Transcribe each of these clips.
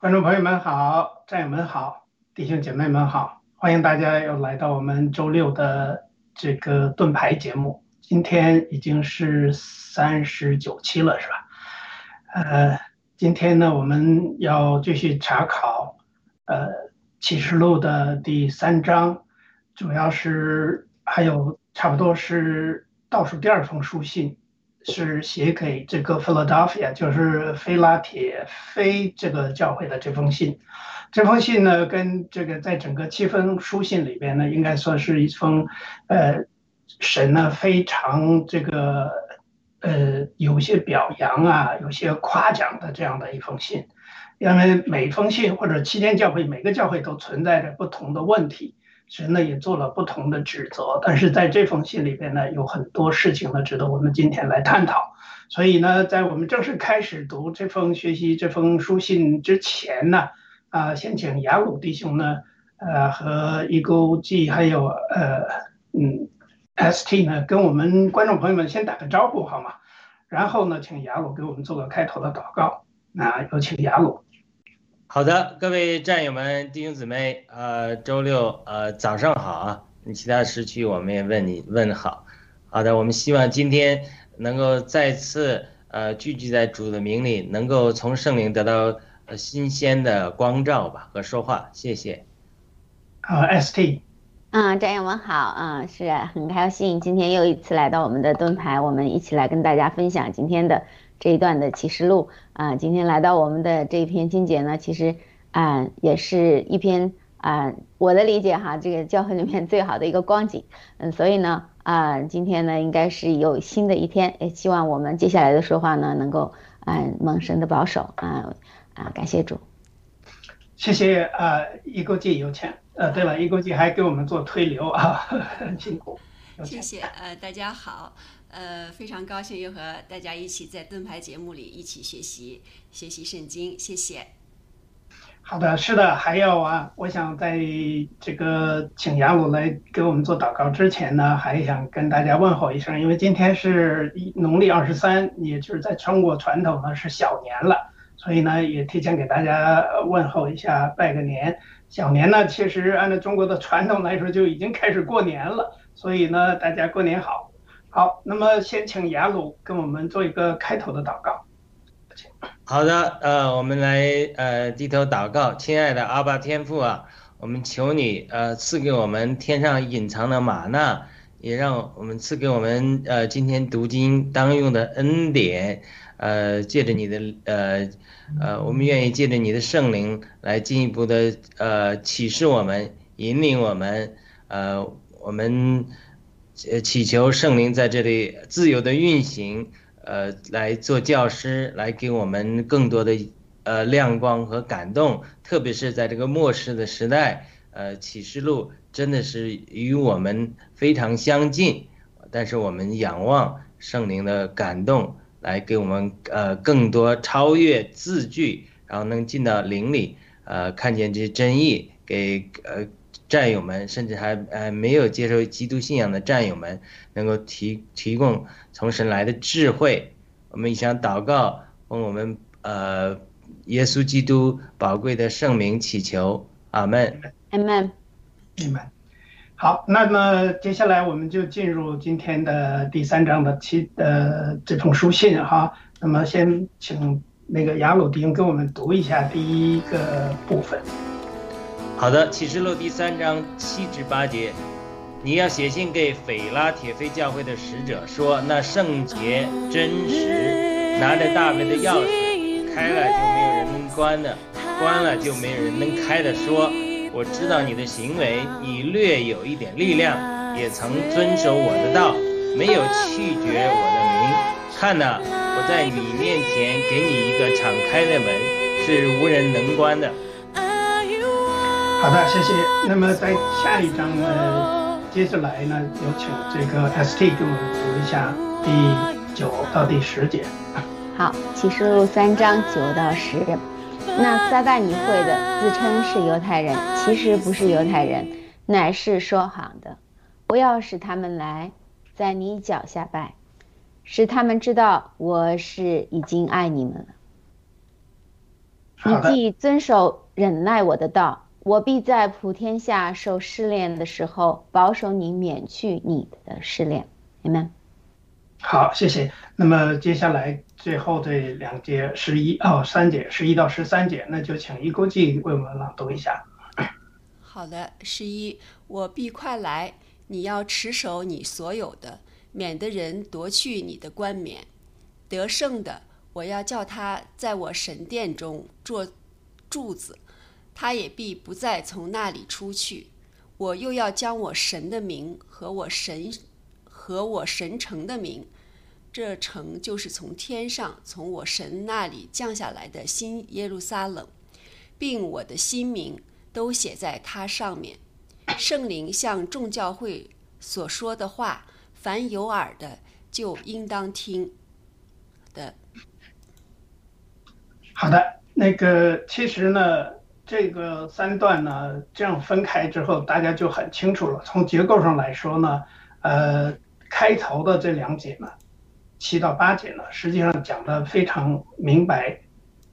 观众朋友们好，战友们好，弟兄姐妹们好，欢迎大家又来到我们周六的这个盾牌节目。今天已经是三十九期了，是吧？呃，今天呢，我们要继续查考呃启示录的第三章，主要是还有差不多是倒数第二封书信，是写给这个 Philadelphia，就是菲拉铁非这个教会的这封信。这封信呢，跟这个在整个七封书信里边呢，应该算是一封，呃，神呢非常这个呃有些表扬啊，有些夸奖的这样的一封信。因为每封信或者七天教会每个教会都存在着不同的问题，神呢也做了不同的指责。但是在这封信里边呢，有很多事情呢值得我们今天来探讨。所以呢，在我们正式开始读这封学习这封书信之前呢，啊，先请雅鲁弟兄呢，呃，和一勾 G 还有呃嗯 ST 呢，跟我们观众朋友们先打个招呼好吗？然后呢，请雅鲁给我们做个开头的祷告。那有请雅鲁。好的，各位战友们、弟兄姊妹，呃，周六呃早上好啊！其他时区我们也问你问好。好的，我们希望今天能够再次呃聚集在主的名里，能够从圣灵得到呃新鲜的光照吧和说话。谢谢。好，ST。嗯，战友们好，啊，是很开心今天又一次来到我们的盾牌，我们一起来跟大家分享今天的。这一段的启示录。啊，今天来到我们的这一篇经节呢，其实啊也是一篇啊，我的理解哈，这个教会里面最好的一个光景，嗯，所以呢啊，今天呢应该是有新的一天，也希望我们接下来的说话呢能够啊蒙神的保守啊啊，感谢主，谢谢啊，一国际有钱，呃，对了，一国际还给我们做推流啊，很 辛苦，谢谢，呃，大家好。呃，非常高兴又和大家一起在盾牌节目里一起学习学习圣经，谢谢。好的，是的，还有啊，我想在这个请雅鲁来给我们做祷告之前呢，还想跟大家问候一声，因为今天是农历二十三，也就是在中国传统呢是小年了，所以呢也提前给大家问候一下，拜个年。小年呢，其实按照中国的传统来说，就已经开始过年了，所以呢，大家过年好。好，那么先请雅鲁跟我们做一个开头的祷告。好的，呃，我们来呃低头祷告，亲爱的阿爸天父啊，我们求你呃赐给我们天上隐藏的玛纳，也让我们赐给我们呃今天读经当用的恩典，呃借着你的呃呃，我们愿意借着你的圣灵来进一步的呃启示我们，引领我们，呃我们。呃，祈求圣灵在这里自由的运行，呃，来做教师，来给我们更多的呃亮光和感动。特别是在这个末世的时代，呃，启示录真的是与我们非常相近。但是我们仰望圣灵的感动，来给我们呃更多超越字句，然后能进到灵里，呃，看见这些真意，给呃。战友们，甚至还呃没有接受基督信仰的战友们，能够提提供从神来的智慧。我们想祷告，问我们呃耶稣基督宝贵的圣名祈求，阿门。阿门。阿门。好，那么接下来我们就进入今天的第三章的七呃这封书信哈。那么先请那个雅鲁丁给我们读一下第一个部分。好的，启示录第三章七至八节，你要写信给斐拉铁菲教会的使者说：那圣洁真实，拿着大卫的钥匙，开了就没有人能关的，关了就没有人能开的。说，我知道你的行为，你略有一点力量，也曾遵守我的道，没有弃绝我的名。看呐，我在你面前给你一个敞开的门，是无人能关的。好的，谢谢。那么在下一章呢，接下来呢，有请这个 ST 给我们读一下第九到第十节。好，启示录三章九到十。那撒旦你会的自称是犹太人，其实不是犹太人，乃是说谎的。不要使他们来，在你脚下拜，使他们知道我是已经爱你们了。你既遵守忍耐我的道。我必在普天下受试炼的时候，保守你免去你的试炼。你们好，谢谢。那么接下来最后这两节十一哦三节十一到十三节，那就请一勾记为我们朗读一下。好的，十一，我必快来，你要持守你所有的，免得人夺去你的冠冕。得胜的，我要叫他在我神殿中做柱子。他也必不再从那里出去，我又要将我神的名和我神和我神城的名这城就是从天上从我神那里降下来的新耶路撒冷，并我的新名都写在它上面。圣灵向众教会所说的话，凡有耳的就应当听。的，好的，那个其实呢，这个三段呢这样分开之后，大家就很清楚了。从结构上来说呢，呃，开头的这两节呢，七到八节呢，实际上讲的非常明白，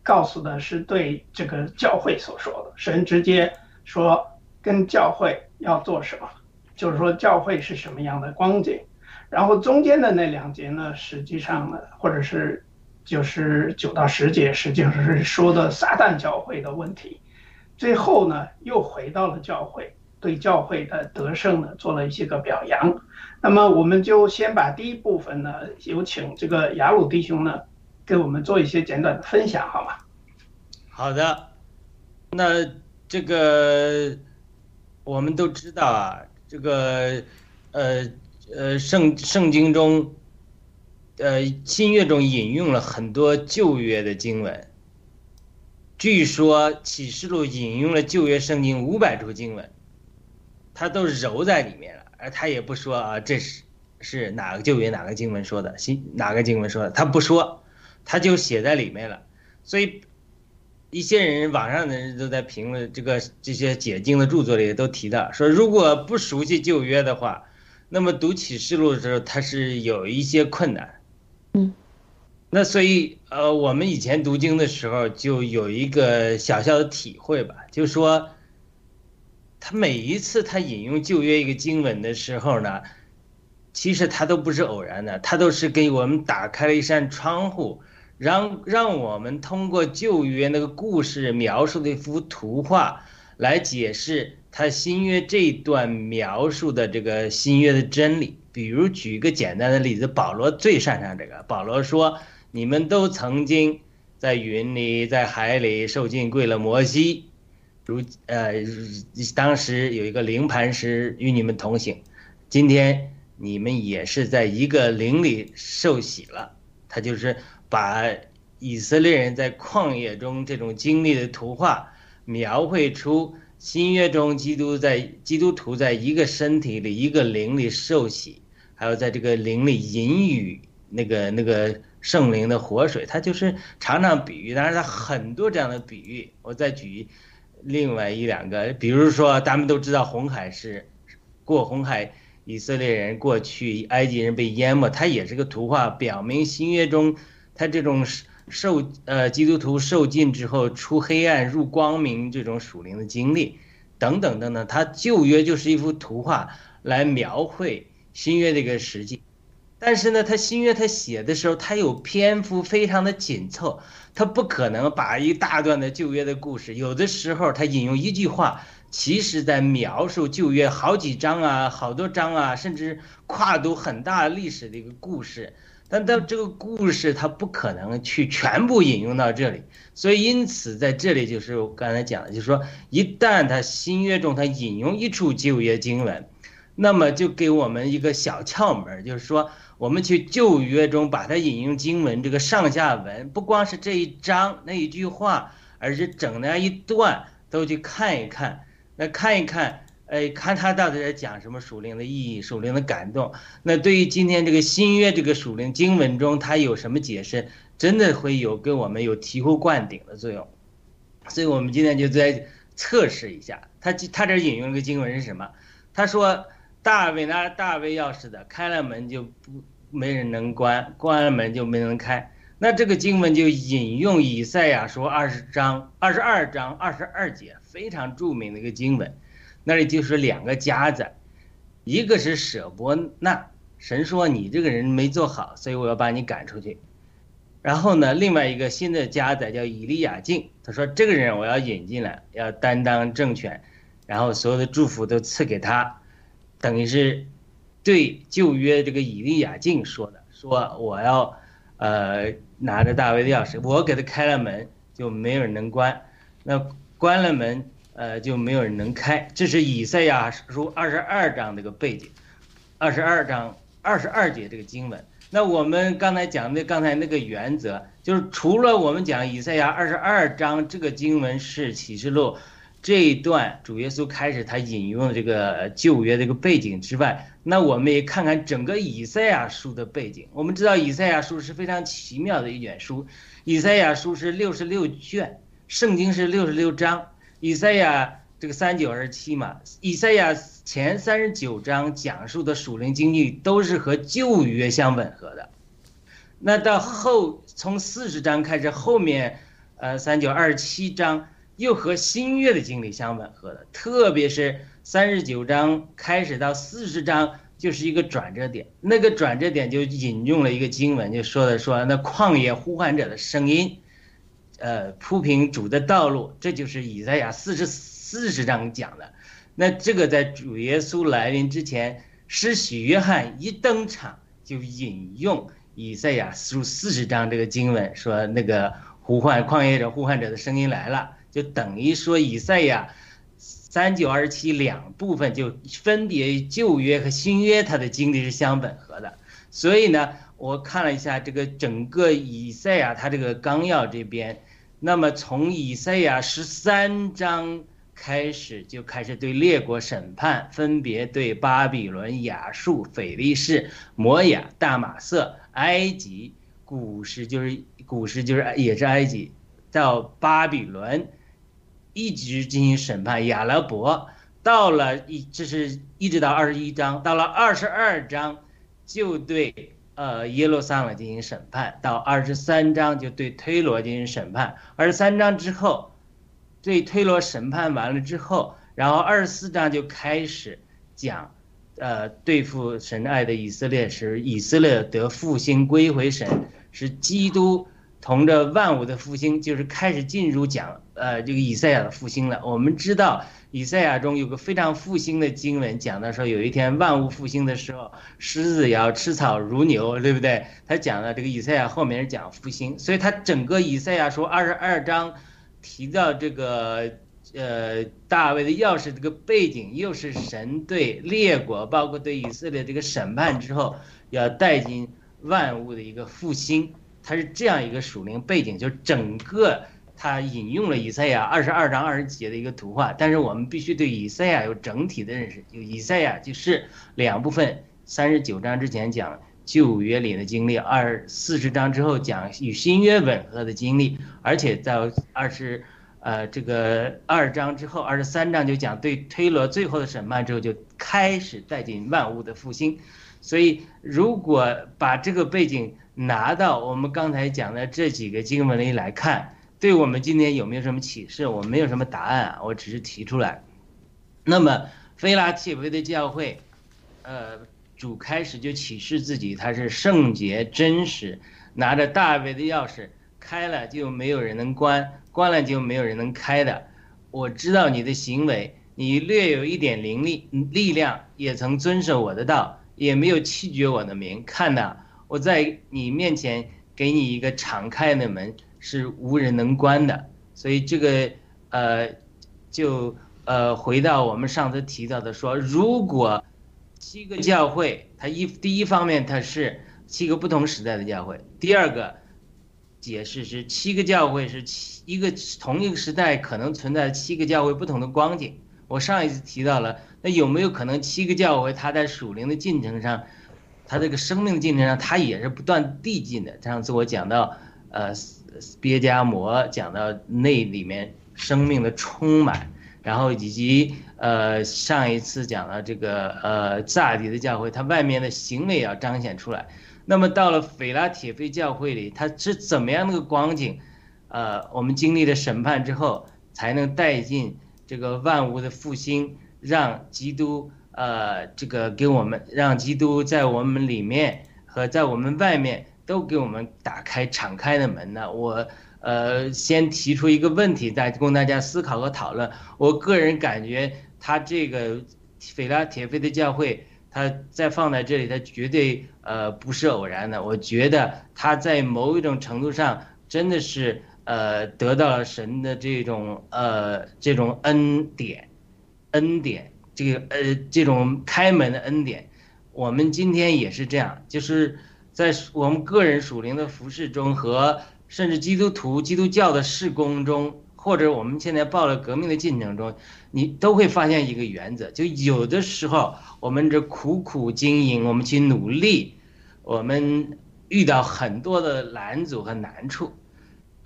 告诉的是对这个教会所说的，神直接说跟教会要做什么，就是说教会是什么样的光景。然后中间的那两节呢，实际上呢，或者是就是九到十节，实际上是说的撒旦教会的问题。最后呢，又回到了教会，对教会的得胜呢做了一些个表扬。那么我们就先把第一部分呢，有请这个雅鲁弟兄呢，给我们做一些简短的分享，好吗？好的，那这个我们都知道啊，这个呃。呃，圣圣经中，呃，新约中引用了很多旧约的经文。据说启示录引用了旧约圣经五百处经文，他都揉在里面了，而他也不说啊，这是是哪个旧约哪个经文说的，新哪个经文说的，他不说，他就写在里面了。所以，一些人网上的人都在评论这个这些解经的著作里都提到说，如果不熟悉旧约的话。那么读启示录的时候，它是有一些困难，那所以呃，我们以前读经的时候就有一个小小的体会吧，就说，他每一次他引用旧约一个经文的时候呢，其实他都不是偶然的，他都是给我们打开了一扇窗户，让让我们通过旧约那个故事描述的一幅图画来解释。他新约这段描述的这个新约的真理，比如举一个简单的例子，保罗最擅长这个。保罗说：“你们都曾经在云里，在海里受尽跪了摩西，如呃，当时有一个灵磐石与你们同行，今天你们也是在一个灵里受洗了。”他就是把以色列人在旷野中这种经历的图画描绘出。新约中，基督在基督徒在一个身体里、一个灵里受洗，还有在这个灵里饮雨那个那个圣灵的活水，他就是常常比喻。当然，他很多这样的比喻。我再举另外一两个，比如说，咱们都知道红海是过红海，以色列人过去，埃及人被淹没，它也是个图画，表明新约中他这种受呃基督徒受尽之后出黑暗入光明这种属灵的经历，等等等等，他旧约就是一幅图画来描绘新约这个实际，但是呢，他新约他写的时候，他有篇幅非常的紧凑，他不可能把一大段的旧约的故事，有的时候他引用一句话，其实在描述旧约好几章啊，好多章啊，甚至跨度很大历史的一个故事。但到这个故事，他不可能去全部引用到这里，所以因此在这里就是我刚才讲的，就是说，一旦他新约中他引用一处旧约经文，那么就给我们一个小窍门，就是说，我们去旧约中把它引用经文这个上下文，不光是这一章那一句话，而是整那一段都去看一看，那看一看。哎，看他到底在讲什么属灵的意义、属灵的感动。那对于今天这个新约这个属灵经文中，它有什么解释？真的会有跟我们有醍醐灌顶的作用。所以我们今天就在测试一下。他他这引用了个经文是什么？他说大卫拿大卫钥匙的，开了门就不没人能关，关了门就没人开。那这个经文就引用以赛亚书二十章二十二章二十二节，非常著名的一个经文。那里就是两个家子，一个是舍伯纳，神说你这个人没做好，所以我要把你赶出去。然后呢，另外一个新的家子叫以利亚敬，他说这个人我要引进来，要担当政权，然后所有的祝福都赐给他，等于是对旧约这个以利亚敬说的，说我要呃拿着大卫的钥匙，我给他开了门，就没有人能关，那关了门。呃，就没有人能开。这是以赛亚书二十二章这个背景，二十二章二十二节这个经文。那我们刚才讲的刚才那个原则，就是除了我们讲以赛亚二十二章这个经文是启示录这一段主耶稣开始他引用的这个旧约这个背景之外，那我们也看看整个以赛亚书的背景。我们知道以赛亚书是非常奇妙的一卷书，以赛亚书是六十六卷，圣经是六十六章，以赛亚这个三九二十七嘛，以赛亚前三十九章讲述的属灵经历都是和旧约相吻合的。那到后从四十章开始，后面呃三九二十七章又和新约的经历相吻合的，特别是三十九章开始到四十章就是一个转折点，那个转折点就引用了一个经文，就说的说那旷野呼唤者的声音，呃铺平主的道路，这就是以赛亚四十四十章讲的。那这个在主耶稣来临之前，施洗约翰一登场就引用以赛亚书四十章这个经文，说那个呼唤旷野者呼唤者的声音来了，就等于说以赛亚三九二七两部分就分别旧约和新约它的经历是相吻合的。所以呢，我看了一下这个整个以赛亚它这个纲要这边，那么从以赛亚十三章。开始就开始对列国审判，分别对巴比伦、亚述、腓力士、摩亚、大马色、埃及、古时就是古时就是也是埃及，到巴比伦，一直进行审判。亚拉伯到了一，这是一直到二十一章，到了二十二章就对呃耶路撒冷进行审判，到二十三章就对推罗进行审判。二十三章之后。对推罗审判完了之后，然后二十四章就开始讲，呃，对付神爱的以色列是以色列得复兴归回神，是基督同着万物的复兴，就是开始进入讲呃这个以赛亚的复兴了。我们知道以赛亚中有个非常复兴的经文，讲到说有一天万物复兴的时候，狮子要吃草如牛，对不对？他讲了这个以赛亚后面是讲复兴，所以他整个以赛亚书二十二章。提到这个，呃，大卫的钥匙这个背景，又是神对列国，包括对以色列这个审判之后，要带进万物的一个复兴，它是这样一个属灵背景，就整个它引用了以赛亚二十二章二十节的一个图画，但是我们必须对以赛亚有整体的认识，就以赛亚就是两部分，三十九章之前讲。旧约里的经历，二四十章之后讲与新约吻合的经历，而且在二十，呃，这个二章之后，二十三章就讲对推罗最后的审判之后，就开始带进万物的复兴。所以，如果把这个背景拿到我们刚才讲的这几个经文里来看，对我们今天有没有什么启示？我没有什么答案啊，我只是提出来。那么，菲拉铁菲的教会，呃。主开始就启示自己，他是圣洁真实，拿着大卫的钥匙，开了就没有人能关，关了就没有人能开的。我知道你的行为，你略有一点灵力力量，也曾遵守我的道，也没有弃绝我的名。看呐，我在你面前给你一个敞开的门，是无人能关的。所以这个，呃，就呃回到我们上次提到的说，如果。七个教会，它一第一方面它是七个不同时代的教会，第二个解释是七个教会是七一个同一个时代可能存在七个教会不同的光景。我上一次提到了，那有没有可能七个教会它在属灵的进程上，它这个生命进程上它也是不断递进的？上次我讲到，呃，别加摩讲到那里面生命的充满。然后以及呃上一次讲了这个呃萨迪的教会，它外面的行为要彰显出来。那么到了斐拉铁菲教会里，它是怎么样的个光景？呃，我们经历了审判之后，才能带进这个万物的复兴，让基督呃这个给我们，让基督在我们里面和在我们外面都给我们打开敞开的门呢？我。呃，先提出一个问题，再供大家思考和讨论。我个人感觉，他这个斐拉铁菲的教会，他再放在这里，他绝对呃不是偶然的。我觉得他在某一种程度上，真的是呃得到了神的这种呃这种恩典，恩典这个呃这种开门的恩典。我们今天也是这样，就是。在我们个人属灵的服饰中和甚至基督徒、基督教的事工中，或者我们现在报了革命的进程中，你都会发现一个原则：就有的时候我们这苦苦经营，我们去努力，我们遇到很多的拦阻和难处。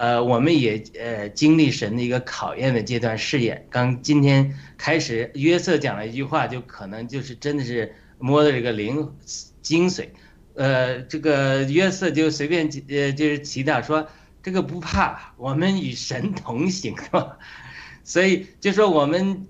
呃，我们也呃经历神的一个考验的阶段试验。刚今天开始，约瑟讲了一句话，就可能就是真的是摸的这个灵精髓。呃，这个约瑟就随便呃就是祈祷说，这个不怕，我们与神同行，是吧？所以就说我们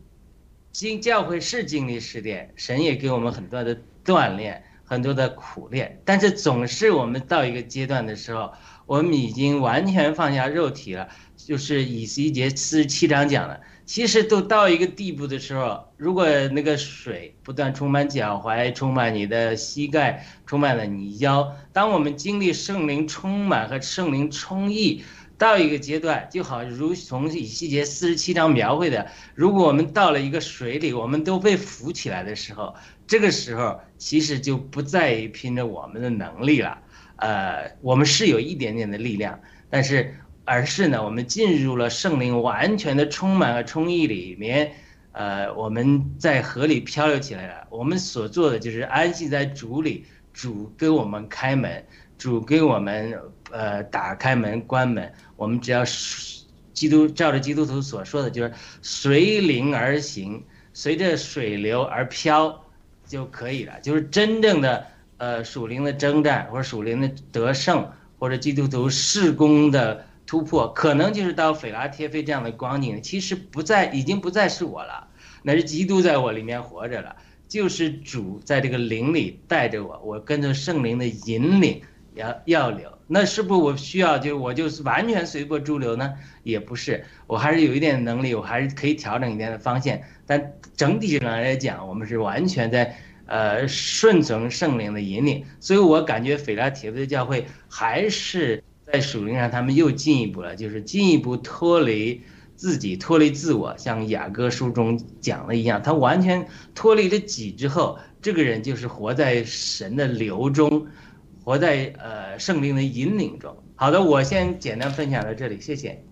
经教会是经历试炼，神也给我们很多的锻炼，很多的苦练，但是总是我们到一个阶段的时候。我们已经完全放下肉体了，就是以西结四十七章讲的。其实都到一个地步的时候，如果那个水不断充满脚踝，充满你的膝盖，充满了你腰，当我们经历圣灵充满和圣灵充溢到一个阶段，就好如从以西结四十七章描绘的，如果我们到了一个水里，我们都被浮起来的时候，这个时候其实就不在于拼着我们的能力了。呃，我们是有一点点的力量，但是而是呢，我们进入了圣灵完全的充满和充溢里面，呃，我们在河里漂流起来了。我们所做的就是安息在主里，主给我们开门，主给我们呃打开门关门，我们只要基督照着基督徒所说的，就是随灵而行，随着水流而漂就可以了，就是真正的。呃，属灵的征战，或者属灵的得胜，或者基督徒事工的突破，可能就是到斐拉帖菲这样的光景。其实不再，已经不再是我了，那是基督在我里面活着了，就是主在这个灵里带着我，我跟着圣灵的引领要要流。那是不是我需要就我就是完全随波逐流呢？也不是，我还是有一点能力，我还是可以调整一点的方向。但整体上来讲，我们是完全在。呃，顺从圣灵的引领，所以我感觉斐拉铁的教会还是在属灵上，他们又进一步了，就是进一步脱离自己，脱离自我，像雅各书中讲的一样，他完全脱离了己之后，这个人就是活在神的流中，活在呃圣灵的引领中。好的，我先简单分享到这里，谢谢。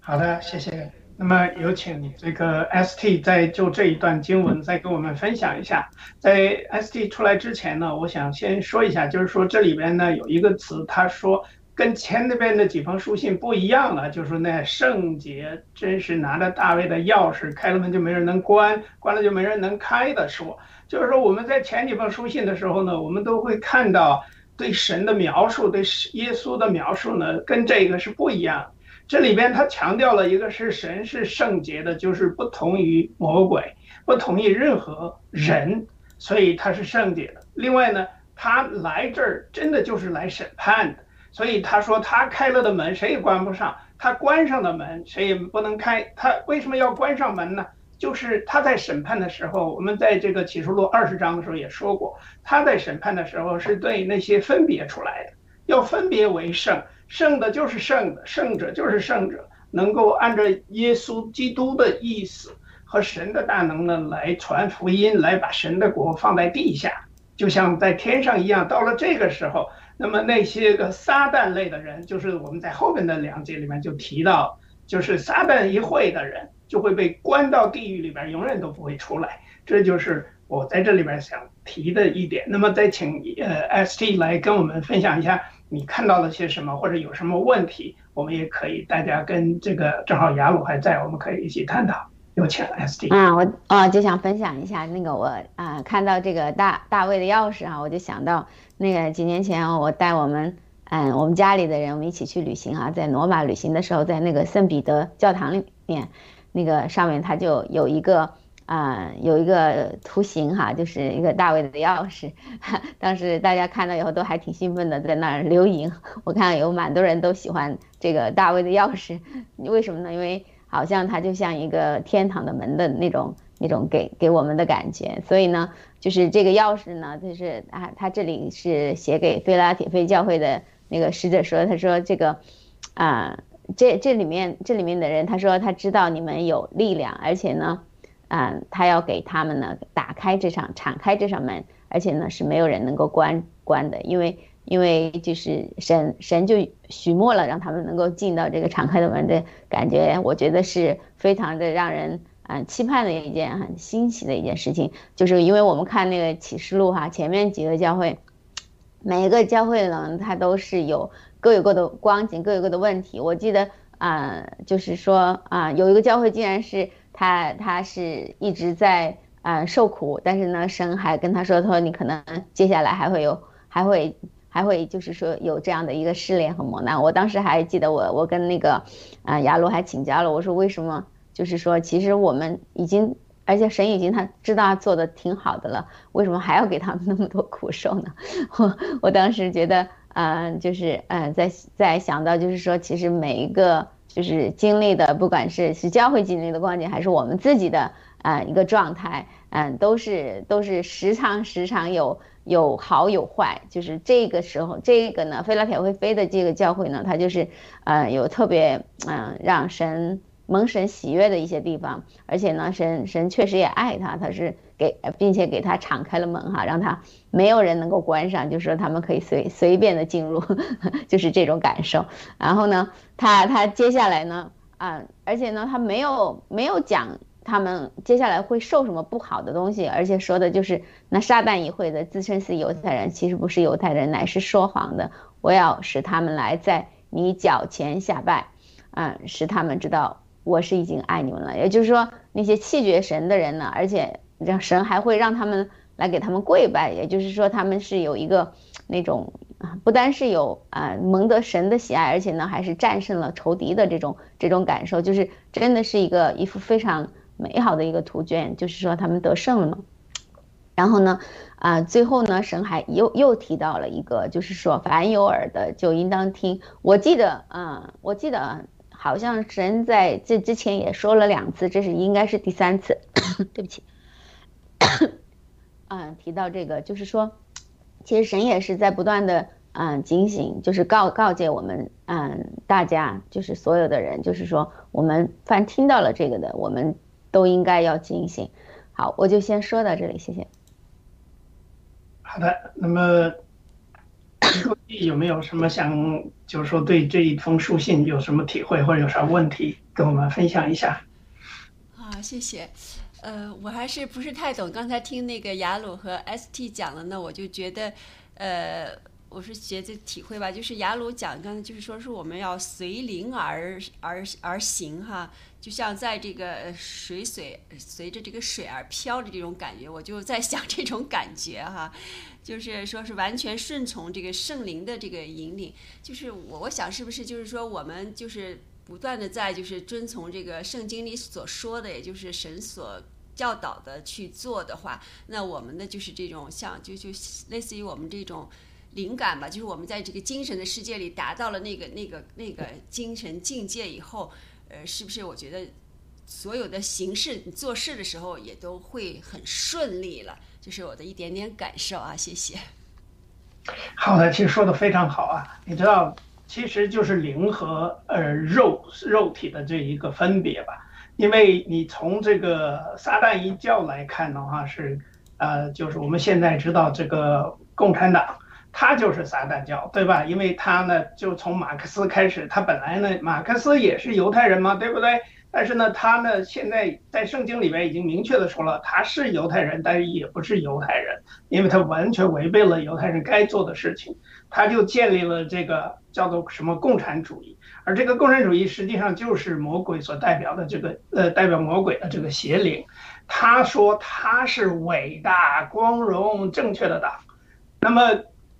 好的，谢谢。那么有请这个 ST 再就这一段经文再给我们分享一下。在 ST 出来之前呢，我想先说一下，就是说这里边呢有一个词，他说跟前那边的几封书信不一样了，就是那圣洁真是拿着大卫的钥匙，开了门就没人能关，关了就没人能开的说。就是说我们在前几封书信的时候呢，我们都会看到对神的描述，对耶稣的描述呢，跟这个是不一样。这里边他强调了一个是神是圣洁的，就是不同于魔鬼，不同于任何人，所以他是圣洁的。另外呢，他来这儿真的就是来审判的，所以他说他开了的门谁也关不上，他关上的门谁也不能开。他为什么要关上门呢？就是他在审判的时候，我们在这个启示录二十章的时候也说过，他在审判的时候是对那些分别出来的，要分别为圣。圣的就是圣的，圣者就是圣者，能够按照耶稣基督的意思和神的大能呢来传福音，来把神的国放在地下，就像在天上一样。到了这个时候，那么那些个撒旦类的人，就是我们在后面的两节里面就提到，就是撒旦一会的人就会被关到地狱里边，永远都不会出来。这就是我在这里边想提的一点。那么再请呃 ST 来跟我们分享一下。你看到了些什么，或者有什么问题，我们也可以大家跟这个正好雅鲁还在，我们可以一起探讨。有请 SD。啊，我啊就想分享一下那个我啊看到这个大大卫的钥匙啊，我就想到那个几年前我带我们嗯我们家里的人我们一起去旅行啊，在罗马旅行的时候，在那个圣彼得教堂里面，那个上面它就有一个。啊，有一个图形哈，就是一个大卫的钥匙。当时大家看到以后都还挺兴奋的，在那儿留影。我看有蛮多人都喜欢这个大卫的钥匙，为什么呢？因为好像它就像一个天堂的门的那种那种给给我们的感觉。所以呢，就是这个钥匙呢，就是啊，他这里是写给菲拉铁菲教会的那个使者说，他说这个啊，这这里面这里面的人，他说他知道你们有力量，而且呢。嗯，他要给他们呢打开这扇敞开这扇门，而且呢是没有人能够关关的，因为因为就是神神就许诺了，让他们能够进到这个敞开的门的感觉，我觉得是非常的让人啊期盼的一件很欣喜的一件事情。就是因为我们看那个启示录哈，前面几个教会，每一个教会呢，它都是有各有各的光景，各有各的问题。我记得啊，就是说啊，有一个教会竟然是他他是一直在啊受苦，但是呢，神还跟他说，他说你可能接下来还会有还会。还会就是说有这样的一个试炼和磨难，我当时还记得我我跟那个啊雅鲁还请教了，我说为什么就是说其实我们已经而且神已经他知道他做的挺好的了，为什么还要给他们那么多苦受呢？我我当时觉得嗯就是嗯在在想到就是说其实每一个就是经历的不管是是教会经历的光景还是我们自己的啊一个状态嗯都是都是时常时常有。有好有坏，就是这个时候，这个呢，菲拉铁会飞的这个教会呢，它就是，呃，有特别，嗯，让神蒙神喜悦的一些地方，而且呢，神神确实也爱他，他是给，并且给他敞开了门哈，让他没有人能够关上，就是说他们可以随随便的进入，就是这种感受。然后呢，他他接下来呢，啊，而且呢，他没有没有讲。他们接下来会受什么不好的东西？而且说的就是那撒旦议会的自称是犹太人，其实不是犹太人，乃是说谎的。我要使他们来在你脚前下拜，嗯，使他们知道我是已经爱你们了。也就是说，那些气绝神的人呢，而且让神还会让他们来给他们跪拜。也就是说，他们是有一个那种啊，不单是有啊蒙得神的喜爱，而且呢还是战胜了仇敌的这种这种感受，就是真的是一个一幅非常。美好的一个图卷，就是说他们得胜了嘛。然后呢，啊，最后呢，神还又又提到了一个，就是说凡有耳的就应当听。我记得，嗯，我记得好像神在这之前也说了两次，这是应该是第三次。对不起，嗯，提到这个，就是说，其实神也是在不断的，嗯，警醒，就是告告诫我们，嗯，大家，就是所有的人，就是说，我们凡听到了这个的，我们。都应该要警醒。好，我就先说到这里，谢谢。好的，那么有没有什么想，就是说对这一封书信有什么体会或者有啥问题，跟我们分享一下？好，谢谢。呃，我还是不是太懂，刚才听那个雅鲁和 ST 讲了呢，我就觉得，呃。我是觉得体会吧，就是雅鲁讲刚才就是说是我们要随灵而而而行哈，就像在这个水水随着这个水而飘的这种感觉，我就在想这种感觉哈，就是说是完全顺从这个圣灵的这个引领，就是我我想是不是就是说我们就是不断的在就是遵从这个圣经里所说的，也就是神所教导的去做的话，那我们的就是这种像就就类似于我们这种。灵感吧，就是我们在这个精神的世界里达到了那个那个那个精神境界以后，呃，是不是？我觉得所有的形式做事的时候也都会很顺利了，就是我的一点点感受啊，谢谢。好的，其实说的非常好啊。你知道，其实就是灵和呃肉肉体的这一个分别吧，因为你从这个撒旦一教来看的话，是呃，就是我们现在知道这个共产党。他就是撒旦教，对吧？因为他呢，就从马克思开始，他本来呢，马克思也是犹太人嘛，对不对？但是呢，他呢，现在在圣经里面已经明确的说了，他是犹太人，但是也不是犹太人，因为他完全违背了犹太人该做的事情，他就建立了这个叫做什么共产主义，而这个共产主义实际上就是魔鬼所代表的这个呃，代表魔鬼的这个邪灵，他说他是伟大、光荣、正确的党，那么。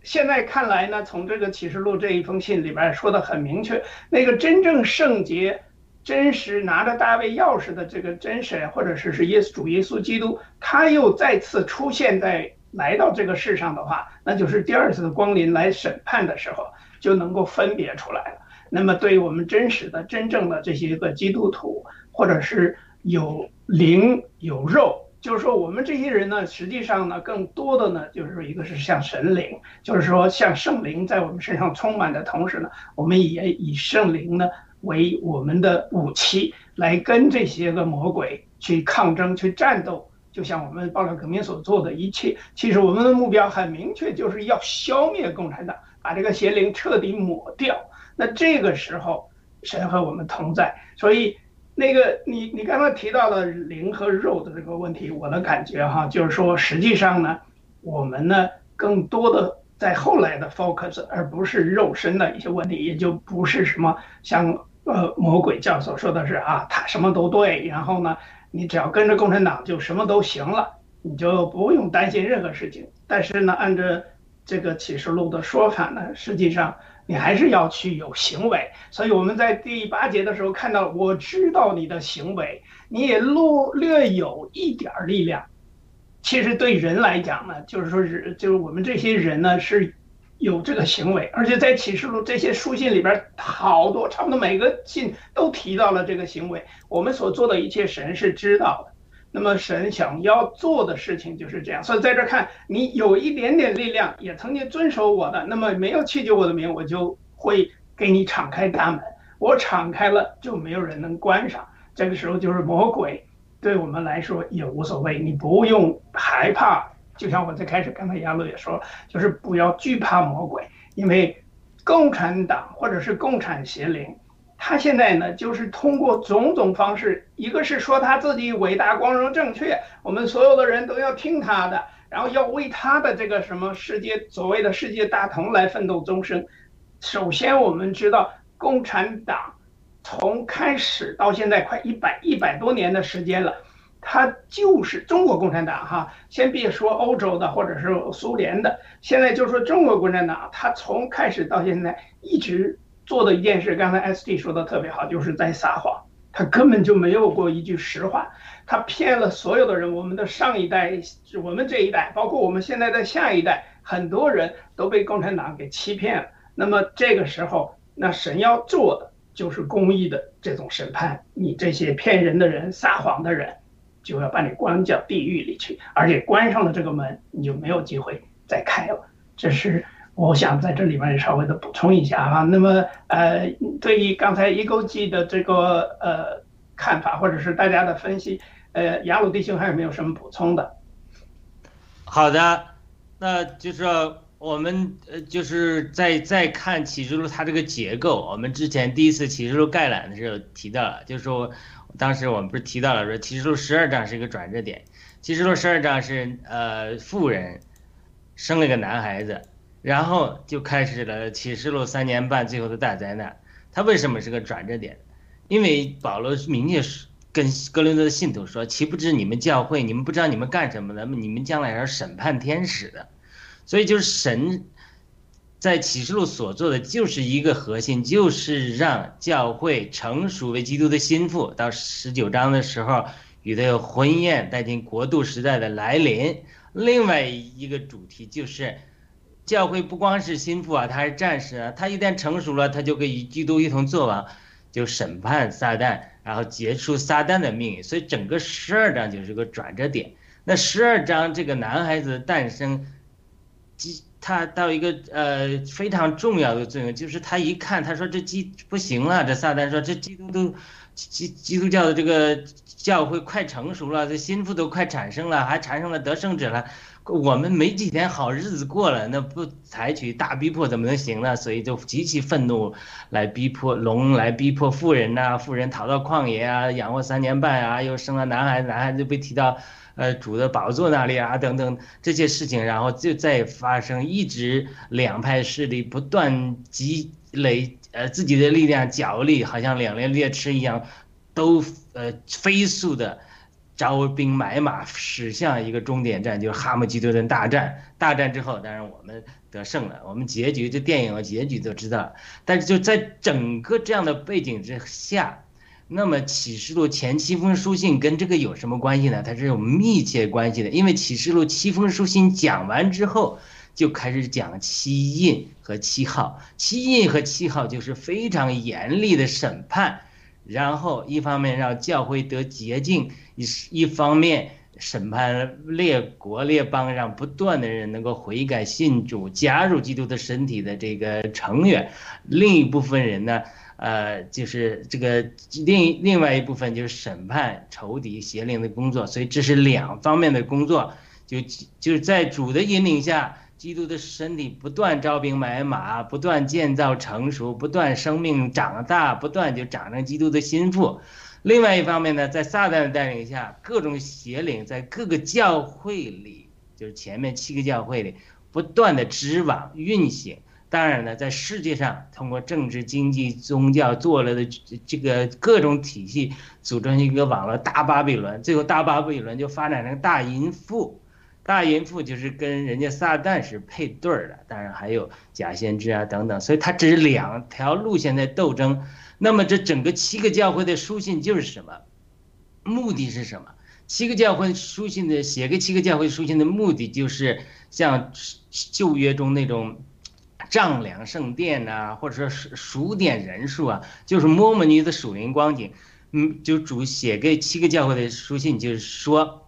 现在看来呢，从这个启示录这一封信里边说的很明确，那个真正圣洁、真实拿着大卫钥匙的这个真神，或者是是耶稣主耶稣基督，他又再次出现在来到这个世上的话，那就是第二次光临来审判的时候，就能够分别出来了。那么，对于我们真实的、真正的这些个基督徒，或者是有灵有肉。就是说，我们这些人呢，实际上呢，更多的呢，就是说，一个是像神灵，就是说，像圣灵在我们身上充满的同时呢，我们也以圣灵呢为我们的武器，来跟这些个魔鬼去抗争、去战斗。就像我们暴乱革命所做的一切，其实我们的目标很明确，就是要消灭共产党。把这个邪灵彻底抹掉。那这个时候，神和我们同在。所以，那个你你刚刚提到了灵和肉的这个问题，我的感觉哈，就是说实际上呢，我们呢更多的在后来的 focus，而不是肉身的一些问题，也就不是什么像呃魔鬼教所说的是啊，他什么都对，然后呢，你只要跟着共产党就什么都行了，你就不用担心任何事情。但是呢，按照这个启示录的说法呢，实际上。你还是要去有行为，所以我们在第八节的时候看到，我知道你的行为，你也略略有一点力量。其实对人来讲呢，就是说是就是我们这些人呢是有这个行为，而且在启示录这些书信里边，好多差不多每个信都提到了这个行为。我们所做的一切，神是知道的。那么神想要做的事情就是这样，所以在这看你有一点点力量，也曾经遵守我的，那么没有弃绝我的名，我就会给你敞开大门。我敞开了，就没有人能关上。这个时候就是魔鬼，对我们来说也无所谓，你不用害怕。就像我最开始刚才杨璐也说，就是不要惧怕魔鬼，因为共产党或者是共产邪灵。他现在呢，就是通过种种方式，一个是说他自己伟大、光荣、正确，我们所有的人都要听他的，然后要为他的这个什么世界所谓的世界大同来奋斗终生。首先，我们知道共产党从开始到现在快一百一百多年的时间了，他就是中国共产党哈。先别说欧洲的或者是苏联的，现在就说中国共产党，他从开始到现在一直。做的一件事，刚才 S D 说的特别好，就是在撒谎。他根本就没有过一句实话，他骗了所有的人。我们的上一代，我们这一代，包括我们现在的下一代，很多人都被共产党给欺骗了。那么这个时候，那神要做的就是公义的这种审判。你这些骗人的人、撒谎的人，就要把你关到地狱里去，而且关上了这个门，你就没有机会再开了。这是。我想在这里面稍微的补充一下哈，那么呃，对于刚才一钩记的这个呃看法，或者是大家的分析，呃，雅鲁弟兄还有没有什么补充的？好的，那就是我们呃就是在在看启示录它这个结构，我们之前第一次启示录概览的时候提到了，就是说当时我们不是提到了说启示录十二章是一个转折点，启示录十二章是呃富人生了个男孩子。然后就开始了启示录三年半最后的大灾难。它为什么是个转折点？因为保罗明确跟哥林多的信徒说：“岂不知你们教会，你们不知道你们干什么的？你们将来要审判天使的。”所以就是神在启示录所做的就是一个核心，就是让教会成熟为基督的心腹。到十九章的时候，与他有婚宴，带进国度时代的来临。另外一个主题就是。教会不光是心腹啊，他是战士啊。他一旦成熟了，他就可以与基督一同作王，就审判撒旦，然后结束撒旦的命运。所以整个十二章就是个转折点。那十二章这个男孩子诞生，基他到一个呃非常重要的作用，就是他一看，他说这基不行了。这撒旦说这基督都基基督教的这个教会快成熟了，这心腹都快产生了，还产生了得胜者了。我们没几天好日子过了，那不采取大逼迫怎么能行呢？所以就极其愤怒，来逼迫龙，来逼迫富人呐，富人逃到旷野啊，养活三年半啊，又生了男孩，男孩子被提到，呃，主的宝座那里啊，等等这些事情，然后就再发生，一直两派势力不断积累，呃，自己的力量角力，好像两列列车一样，都呃飞速的。招兵买马，驶向一个终点站，就是哈姆吉多顿大战。大战之后，当然我们得胜了。我们结局，这电影的结局都知道。但是就在整个这样的背景之下，那么启示录前七封书信跟这个有什么关系呢？它是有密切关系的。因为启示录七封书信讲完之后，就开始讲七印和七号。七印和七号就是非常严厉的审判。然后一方面让教会得洁净，一一方面审判列国列邦，让不断的人能够悔改信主，加入基督的身体的这个成员。另一部分人呢，呃，就是这个另另外一部分就是审判仇敌邪灵的工作。所以这是两方面的工作，就就是在主的引领下，基督的身体不断招兵买马，不断建造成熟，不断生命长大，不断就长成基督的心腹。另外一方面呢，在撒旦的带领下，各种邪灵在各个教会里，就是前面七个教会里，不断的织网运行。当然呢，在世界上通过政治、经济、宗教做了的这个各种体系，组成一个网络大巴比伦，最后大巴比伦就发展成大淫妇。大淫妇就是跟人家撒旦是配对儿的，当然还有假先知啊等等，所以它只是两条路线在斗争。那么这整个七个教会的书信就是什么？目的是什么？七个教会书信的写给七个教会书信的目的就是像旧约中那种丈量圣殿呐，或者说数数点人数啊，就是摸摸你的属灵光景。嗯，就主写给七个教会的书信，就是说。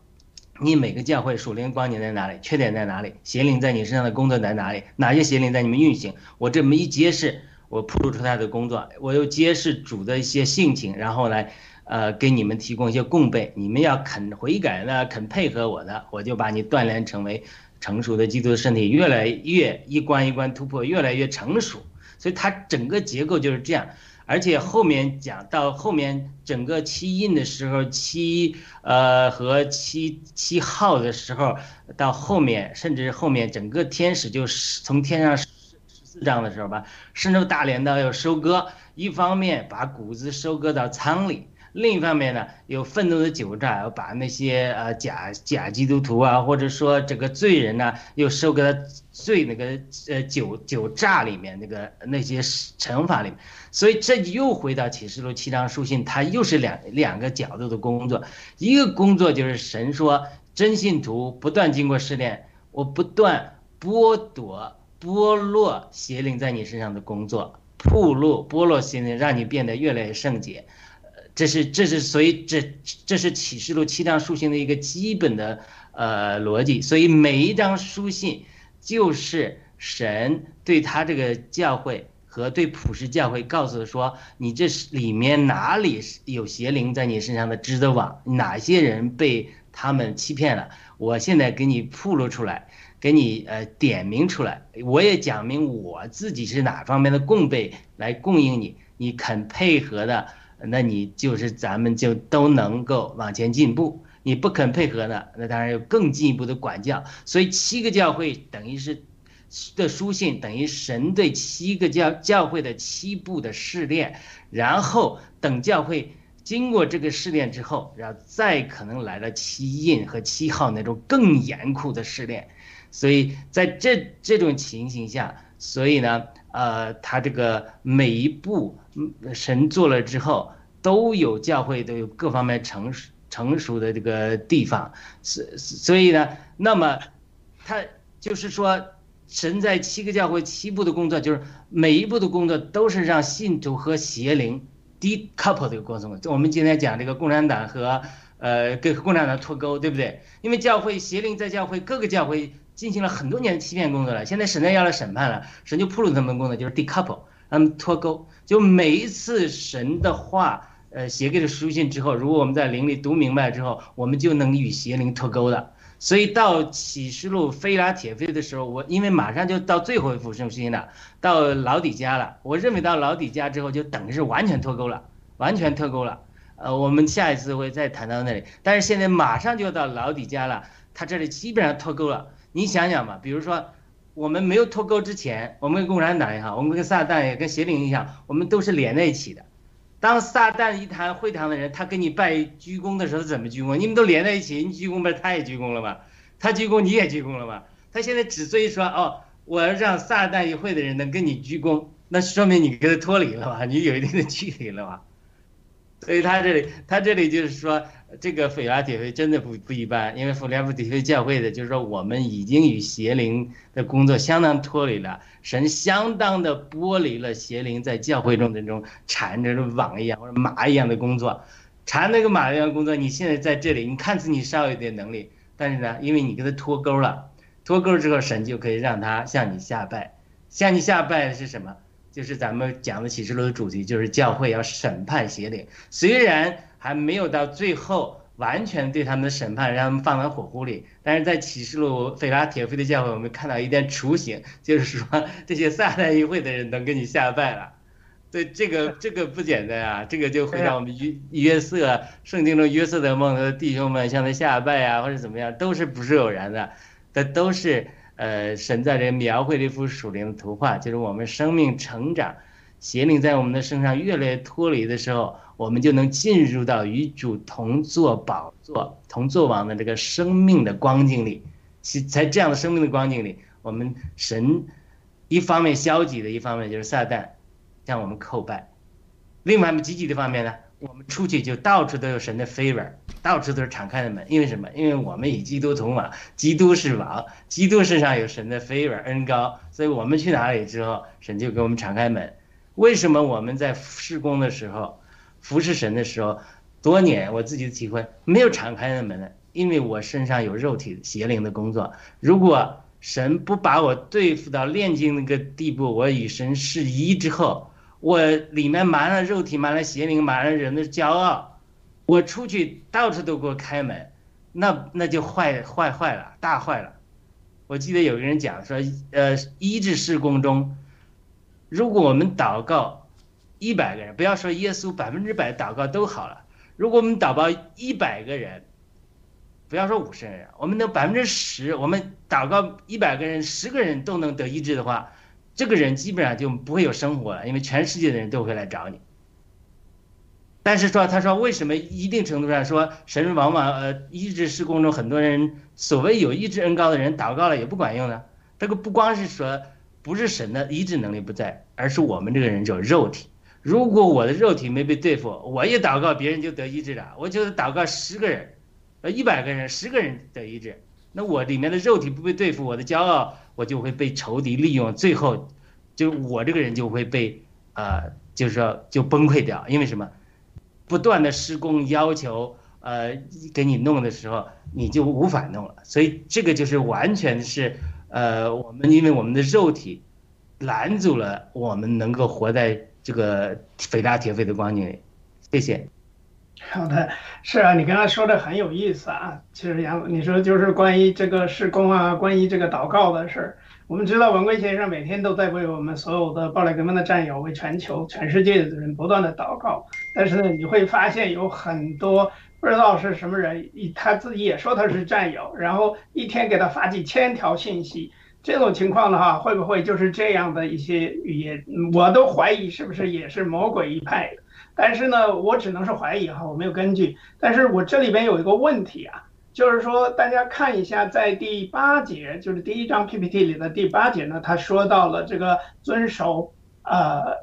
你每个教会属灵光景在哪里？缺点在哪里？邪灵在你身上的工作在哪里？哪些邪灵在你们运行？我这么一揭示，我铺露出他的工作，我又揭示主的一些性情，然后来，呃，给你们提供一些供备。你们要肯悔改呢，肯配合我的，我就把你锻炼成为成熟的基督的身体，越来越一关一关突破，越来越成熟。所以它整个结构就是这样。而且后面讲到后面整个七印的时候，七呃和七七号的时候，到后面甚至后面整个天使就是从天上四章的时候吧，伸出大镰刀要收割，一方面把谷子收割到仓里。另一方面呢，有愤怒的酒榨，要把那些呃假假基督徒啊，或者说这个罪人呢，又收割到罪那个呃酒酒榨里面那个那些惩罚里面。所以这又回到启示录七章书信，它又是两两个角度的工作。一个工作就是神说真信徒不断经过试炼，我不断剥夺剥落邪灵在你身上的工作，铺路剥落邪灵，让你变得越来越圣洁。这是这是所以这这是启示录七章书信的一个基本的呃逻辑，所以每一张书信就是神对他这个教会和对普世教会告诉说，你这是里面哪里有邪灵在你身上的织的网，哪些人被他们欺骗了，我现在给你铺露出来，给你呃点名出来，我也讲明我自己是哪方面的供备来供应你，你肯配合的。那你就是咱们就都能够往前进步。你不肯配合呢，那当然有更进一步的管教。所以七个教会等于是的书信，等于神对七个教教会的七步的试炼。然后等教会经过这个试炼之后，然后再可能来了七印和七号那种更严酷的试炼。所以在这这种情形下，所以呢。呃，他这个每一步神做了之后，都有教会都有各方面成熟成熟的这个地方，所所以呢，那么他就是说，神在七个教会七步的工作，就是每一步的工作都是让信徒和邪灵 decouple 这个过程。我们今天讲这个共产党和呃跟共产党脱钩，对不对？因为教会邪灵在教会各个教会。进行了很多年的欺骗工作了，现在神在要来审判了，神就铺路他们工作，就是 decouple，他们脱钩。就每一次神的话，呃，写给了书信之后，如果我们在灵里读明白之后，我们就能与邪灵脱钩了。所以到启示录飞拉铁飞的时候，我因为马上就到最后一幅书信了，到老底家了。我认为到老底家之后，就等于是完全脱钩了，完全脱钩了。呃，我们下一次会再谈到那里，但是现在马上就要到老底家了，他这里基本上脱钩了。你想想吧，比如说，我们没有脱钩之前，我们跟共产党也好，我们跟撒旦也跟邪灵一样，我们都是连在一起的。当撒旦一谈会堂的人，他跟你拜鞠躬的时候怎么鞠躬？你们都连在一起，你鞠躬不是他也鞠躬了吗？他鞠躬你也鞠躬了吗？他现在之所以说哦，我要让撒旦一会的人能跟你鞠躬，那说明你跟他脱离了吧？你有一定的距离了吧？所以他这里，他这里就是说。这个斐拉铁会真的不不一般，因为弗拉布铁会教会的，就是说我们已经与邪灵的工作相当脱离了，神相当的剥离了邪灵在教会中的那种缠着网一样或者马一样的工作，缠那个马一样的工作，你现在在这里，你看似你稍有点能力，但是呢，因为你跟他脱钩了，脱钩之后，神就可以让他向你下拜，向你下拜的是什么？就是咱们讲的启示录的主题，就是教会要审判邪灵，虽然。还没有到最后完全对他们的审判，让他们放完火狐里。但是在启示录菲拉铁菲的教会，我们看到一点雏形，就是说 这些撒旦议会的人能给你下拜了。对，这个这个不简单啊，这个就会让我们约约瑟圣经中约瑟的梦的弟兄们向他下拜啊，或者怎么样，都是不是偶然的，这都是呃神在这描绘的一幅属灵的图画，就是我们生命成长，邪灵在我们的身上越来越脱离的时候，我们就能进入到与主同坐宝座、同坐王的这个生命的光景里，其在这样的生命的光景里，我们神一方面消极的，一方面就是撒旦。向我们叩拜，另外积极的方面呢，我们出去就到处都有神的 favor，到处都是敞开的门。因为什么？因为我们与基督同往，基督是王，基督身上有神的 favor 恩高，所以我们去哪里之后，神就给我们敞开门。为什么我们在施工的时候，服侍神的时候，多年我自己的体会没有敞开的门？因为我身上有肉体邪灵的工作。如果神不把我对付到炼金那个地步，我与神是一之后。我里面满了肉体，满了邪灵，满了人的骄傲。我出去到处都给我开门，那那就坏坏坏了，大坏了。我记得有个人讲说，呃，医治施工中，如果我们祷告一百个人，不要说耶稣百分之百祷告都好了，如果我们祷告一百个人，不要说五十人，我们的百分之十，我们祷告一百个人，十个人都能得医治的话。这个人基本上就不会有生活了，因为全世界的人都会来找你。但是说，他说为什么一定程度上说神往往呃医治施工中很多人所谓有医治恩高的人祷告了也不管用呢？这个不光是说不是神的医治能力不在，而是我们这个人有肉体。如果我的肉体没被对付，我一祷告别人就得医治了。我就是祷告十个人，呃一百个人，十个人得医治。那我里面的肉体不被对付，我的骄傲，我就会被仇敌利用，最后，就我这个人就会被，呃，就是说就崩溃掉。因为什么？不断的施工要求，呃，给你弄的时候，你就无法弄了。所以这个就是完全是，呃，我们因为我们的肉体拦阻了我们能够活在这个肥大铁肺的光景。谢谢。好的，是啊，你刚才说的很有意思啊。其实杨，你说就是关于这个施工啊，关于这个祷告的事儿。我们知道文贵先生每天都在为我们所有的暴力革命的战友，为全球、全世界的人不断的祷告。但是呢，你会发现有很多不知道是什么人，他自己也说他是战友，然后一天给他发几千条信息。这种情况的话，会不会就是这样的一些语言？我都怀疑是不是也是魔鬼一派的。但是呢，我只能是怀疑哈，我没有根据。但是我这里边有一个问题啊，就是说大家看一下，在第八节，就是第一张 PPT 里的第八节呢，他说到了这个遵守呃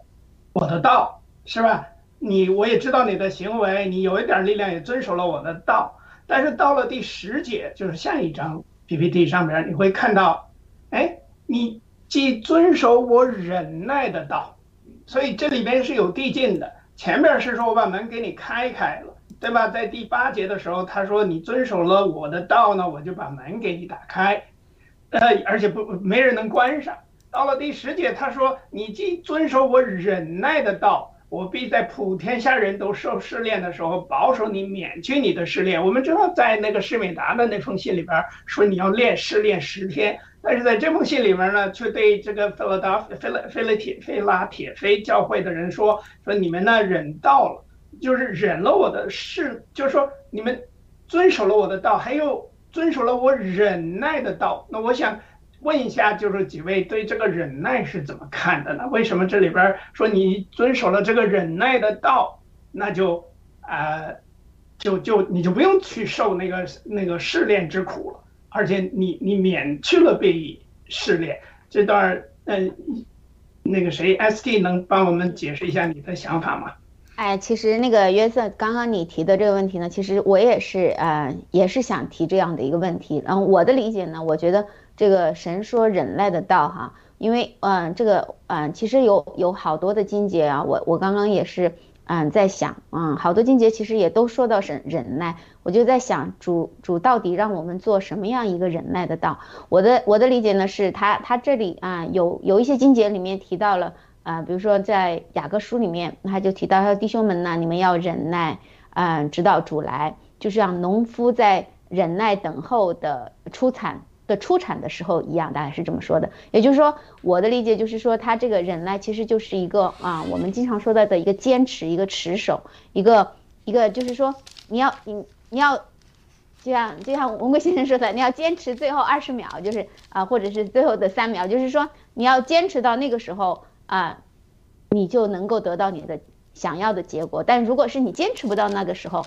我的道，是吧？你我也知道你的行为，你有一点力量也遵守了我的道。但是到了第十节，就是下一张 PPT 上边，你会看到，哎，你既遵守我忍耐的道，所以这里边是有递进的。前面是说我把门给你开开了，对吧？在第八节的时候，他说你遵守了我的道呢，我就把门给你打开，呃，而且不没人能关上。到了第十节，他说你既遵守我忍耐的道，我必在普天下人都受试炼的时候保守你，免去你的试炼。我们知道在那个施美达的那封信里边说你要练试炼十天。但是在这封信里面呢，却对这个菲拉达菲拉菲拉铁菲拉铁菲教会的人说：说你们呢忍到了，就是忍了我的事，就是说你们遵守了我的道，还有遵守了我忍耐的道。那我想问一下，就是几位对这个忍耐是怎么看的呢？为什么这里边说你遵守了这个忍耐的道，那就啊，就就你就不用去受那个那个试炼之苦了？而且你你免去了被试炼这段，嗯，那个谁，ST 能帮我们解释一下你的想法吗？哎，其实那个约瑟，刚刚你提的这个问题呢，其实我也是，呃，也是想提这样的一个问题。然后我的理解呢，我觉得这个神说忍耐的道哈，因为嗯，这个嗯，其实有有好多的金节啊，我我刚刚也是。嗯，在想，嗯，好多经节其实也都说到忍忍耐，我就在想主主到底让我们做什么样一个忍耐的道？我的我的理解呢是，他他这里啊有有一些经节里面提到了啊，比如说在雅各书里面，他就提到他弟兄们呢，你们要忍耐，嗯，直到主来。就像农夫在忍耐等候的出产的出产的时候一样，大概是这么说的。也就是说，我的理解就是说，他这个忍耐其实就是一个啊，我们经常说到的一个坚持，一个持守，一个一个就是说，你要你你要。就像就像文贵先生说的，你要坚持最后二十秒，就是啊，或者是最后的三秒，就是说你要坚持到那个时候啊，你就能够得到你的想要的结果。但如果是你坚持不到那个时候，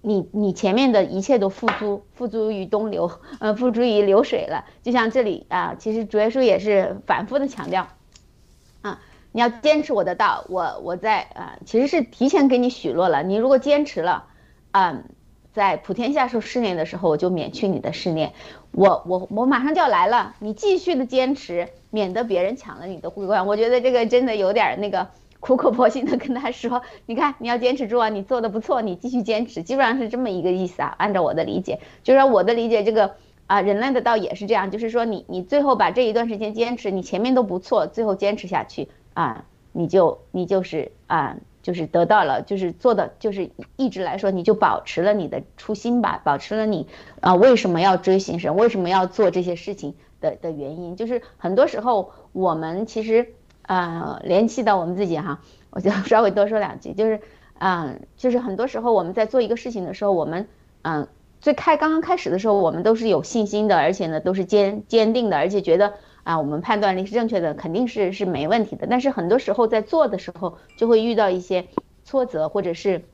你你前面的一切都付诸付诸于东流，呃，付诸于流水了。就像这里啊，其实主耶稣也是反复的强调，啊，你要坚持我的道，我我在啊，其实是提前给你许诺了，你如果坚持了，嗯。在普天下受试炼的时候，我就免去你的试炼。我我我马上就要来了，你继续的坚持，免得别人抢了你的桂冠。我觉得这个真的有点那个苦口婆心的跟他说，你看你要坚持住啊，你做的不错，你继续坚持，基本上是这么一个意思啊。按照我的理解，就是说我的理解，这个啊，人类的道也是这样，就是说你你最后把这一段时间坚持，你前面都不错，最后坚持下去啊，你就你就是啊。就是得到了，就是做的，就是一直来说，你就保持了你的初心吧，保持了你啊为什么要追寻神，为什么要做这些事情的的原因，就是很多时候我们其实啊联系到我们自己哈，我就 稍微多说两句，就是嗯，就是很多时候我们在做一个事情的时候，我们嗯最开刚刚开始的时候，我们都是有信心的，而且呢都是坚坚定的，而且觉得。啊，我们判断力是正确的，肯定是是没问题的。但是很多时候在做的时候，就会遇到一些挫折或者是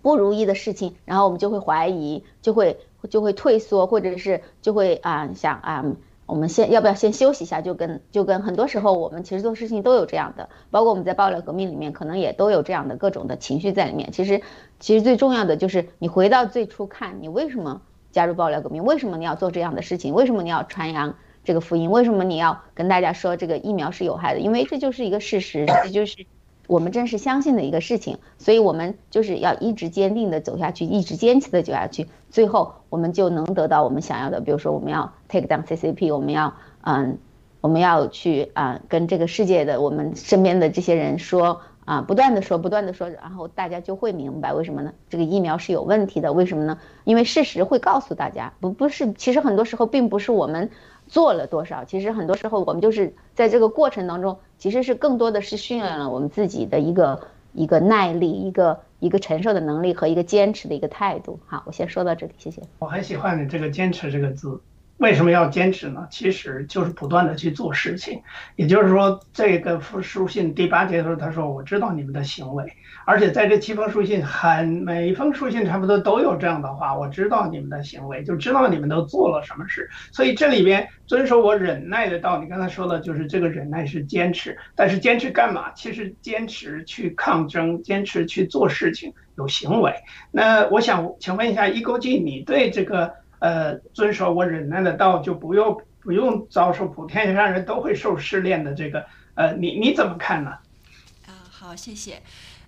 不如意的事情，然后我们就会怀疑，就会就会退缩，或者是就会啊想啊，我们先要不要先休息一下？就跟就跟很多时候我们其实做事情都有这样的，包括我们在爆料革命里面，可能也都有这样的各种的情绪在里面。其实其实最重要的就是你回到最初看，你为什么加入爆料革命？为什么你要做这样的事情？为什么你要传扬？这个福音为什么你要跟大家说这个疫苗是有害的？因为这就是一个事实，这就是我们真是相信的一个事情，所以我们就是要一直坚定的走下去，一直坚持的走下去，最后我们就能得到我们想要的。比如说，我们要 take down CCP，我们要嗯，我们要去啊，跟这个世界的我们身边的这些人说啊，不断的说，不断的说，然后大家就会明白为什么呢？这个疫苗是有问题的，为什么呢？因为事实会告诉大家，不不是，其实很多时候并不是我们。做了多少？其实很多时候我们就是在这个过程当中，其实是更多的是训练了我们自己的一个一个耐力，一个一个承受的能力和一个坚持的一个态度。好，我先说到这里，谢谢。我很喜欢你这个“坚持”这个字。为什么要坚持呢？其实就是不断的去做事情。也就是说，这个复书信第八节的时候，他说：“我知道你们的行为。”而且在这七封书信，很每一封书信差不多都有这样的话：“我知道你们的行为，就知道你们都做了什么事。”所以这里边遵守我忍耐的道理，刚才说的就是这个忍耐是坚持。但是坚持干嘛？其实坚持去抗争，坚持去做事情，有行为。那我想请问一下一勾记，你对这个？呃，遵守我忍耐的道，就不用不用遭受普天下人都会受试炼的这个，呃，你你怎么看呢？啊，好，谢谢。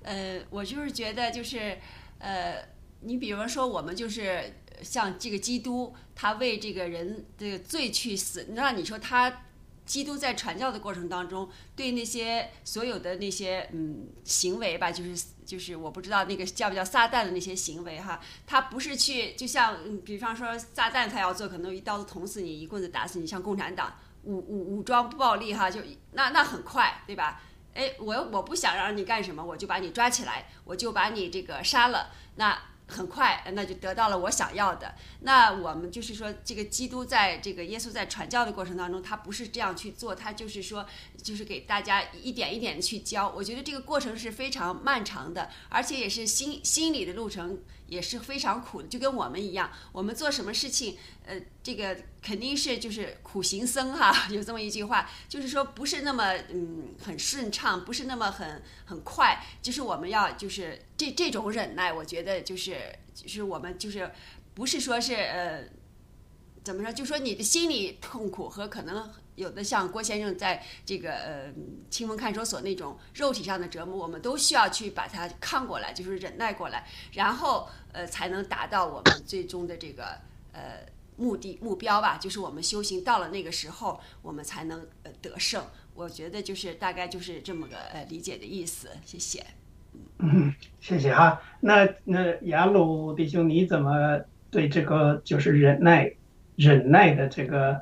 呃，我就是觉得就是，呃，你比方说我们就是像这个基督，他为这个人的罪去死，那你说他。基督在传教的过程当中，对那些所有的那些嗯行为吧，就是就是我不知道那个叫不叫撒旦的那些行为哈，他不是去就像比方说撒旦他要做，可能一刀子捅死你，一棍子打死你，像共产党武武武装暴力哈，就那那很快对吧？哎，我我不想让你干什么，我就把你抓起来，我就把你这个杀了，那。很快，那就得到了我想要的。那我们就是说，这个基督在这个耶稣在传教的过程当中，他不是这样去做，他就是说，就是给大家一点一点的去教。我觉得这个过程是非常漫长的，而且也是心心理的路程。也是非常苦的，就跟我们一样，我们做什么事情，呃，这个肯定是就是苦行僧哈，有这么一句话，就是说不是那么嗯很顺畅，不是那么很很快，就是我们要就是这这种忍耐，我觉得就是就是我们就是不是说是呃怎么说，就说你的心理痛苦和可能。有的像郭先生在这个呃清风看守所那种肉体上的折磨，我们都需要去把它抗过来，就是忍耐过来，然后呃才能达到我们最终的这个呃目的目标吧。就是我们修行到了那个时候，我们才能呃得胜。我觉得就是大概就是这么个呃理解的意思。谢谢。嗯，谢谢哈。那那雅鲁弟兄，你怎么对这个就是忍耐、忍耐的这个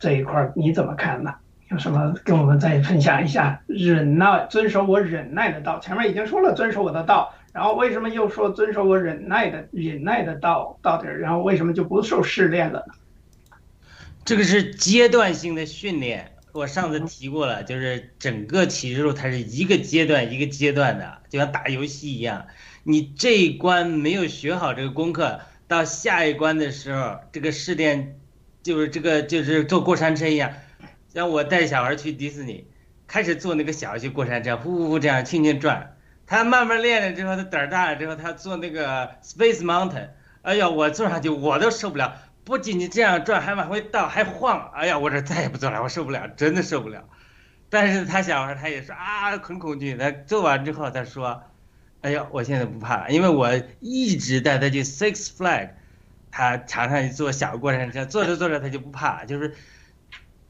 这一块儿你怎么看呢？有什么跟我们再分享一下？忍耐，遵守我忍耐的道。前面已经说了遵守我的道，然后为什么又说遵守我忍耐的忍耐的道到底儿？然后为什么就不受试炼了呢？这个是阶段性的训练，我上次提过了，就是整个启示录它是一个阶段一个阶段的，就像打游戏一样。你这一关没有学好这个功课，到下一关的时候，这个试炼就是这个就是坐过山车一样。像我带小孩去迪士尼，开始坐那个小型过山车，呼呼呼这样轻轻转。他慢慢练了之后，他胆儿大了之后，他坐那个 Space Mountain，哎呀，我坐上去我都受不了。不仅仅这样转，还往回倒，还晃。哎呀，我这再也不坐了，我受不了，真的受不了。但是他小孩他也说啊，很恐惧。他做完之后他说，哎呀，我现在不怕了，因为我一直带他去 Six Flag，他常常去坐小过山车，坐着坐着他就不怕，就是。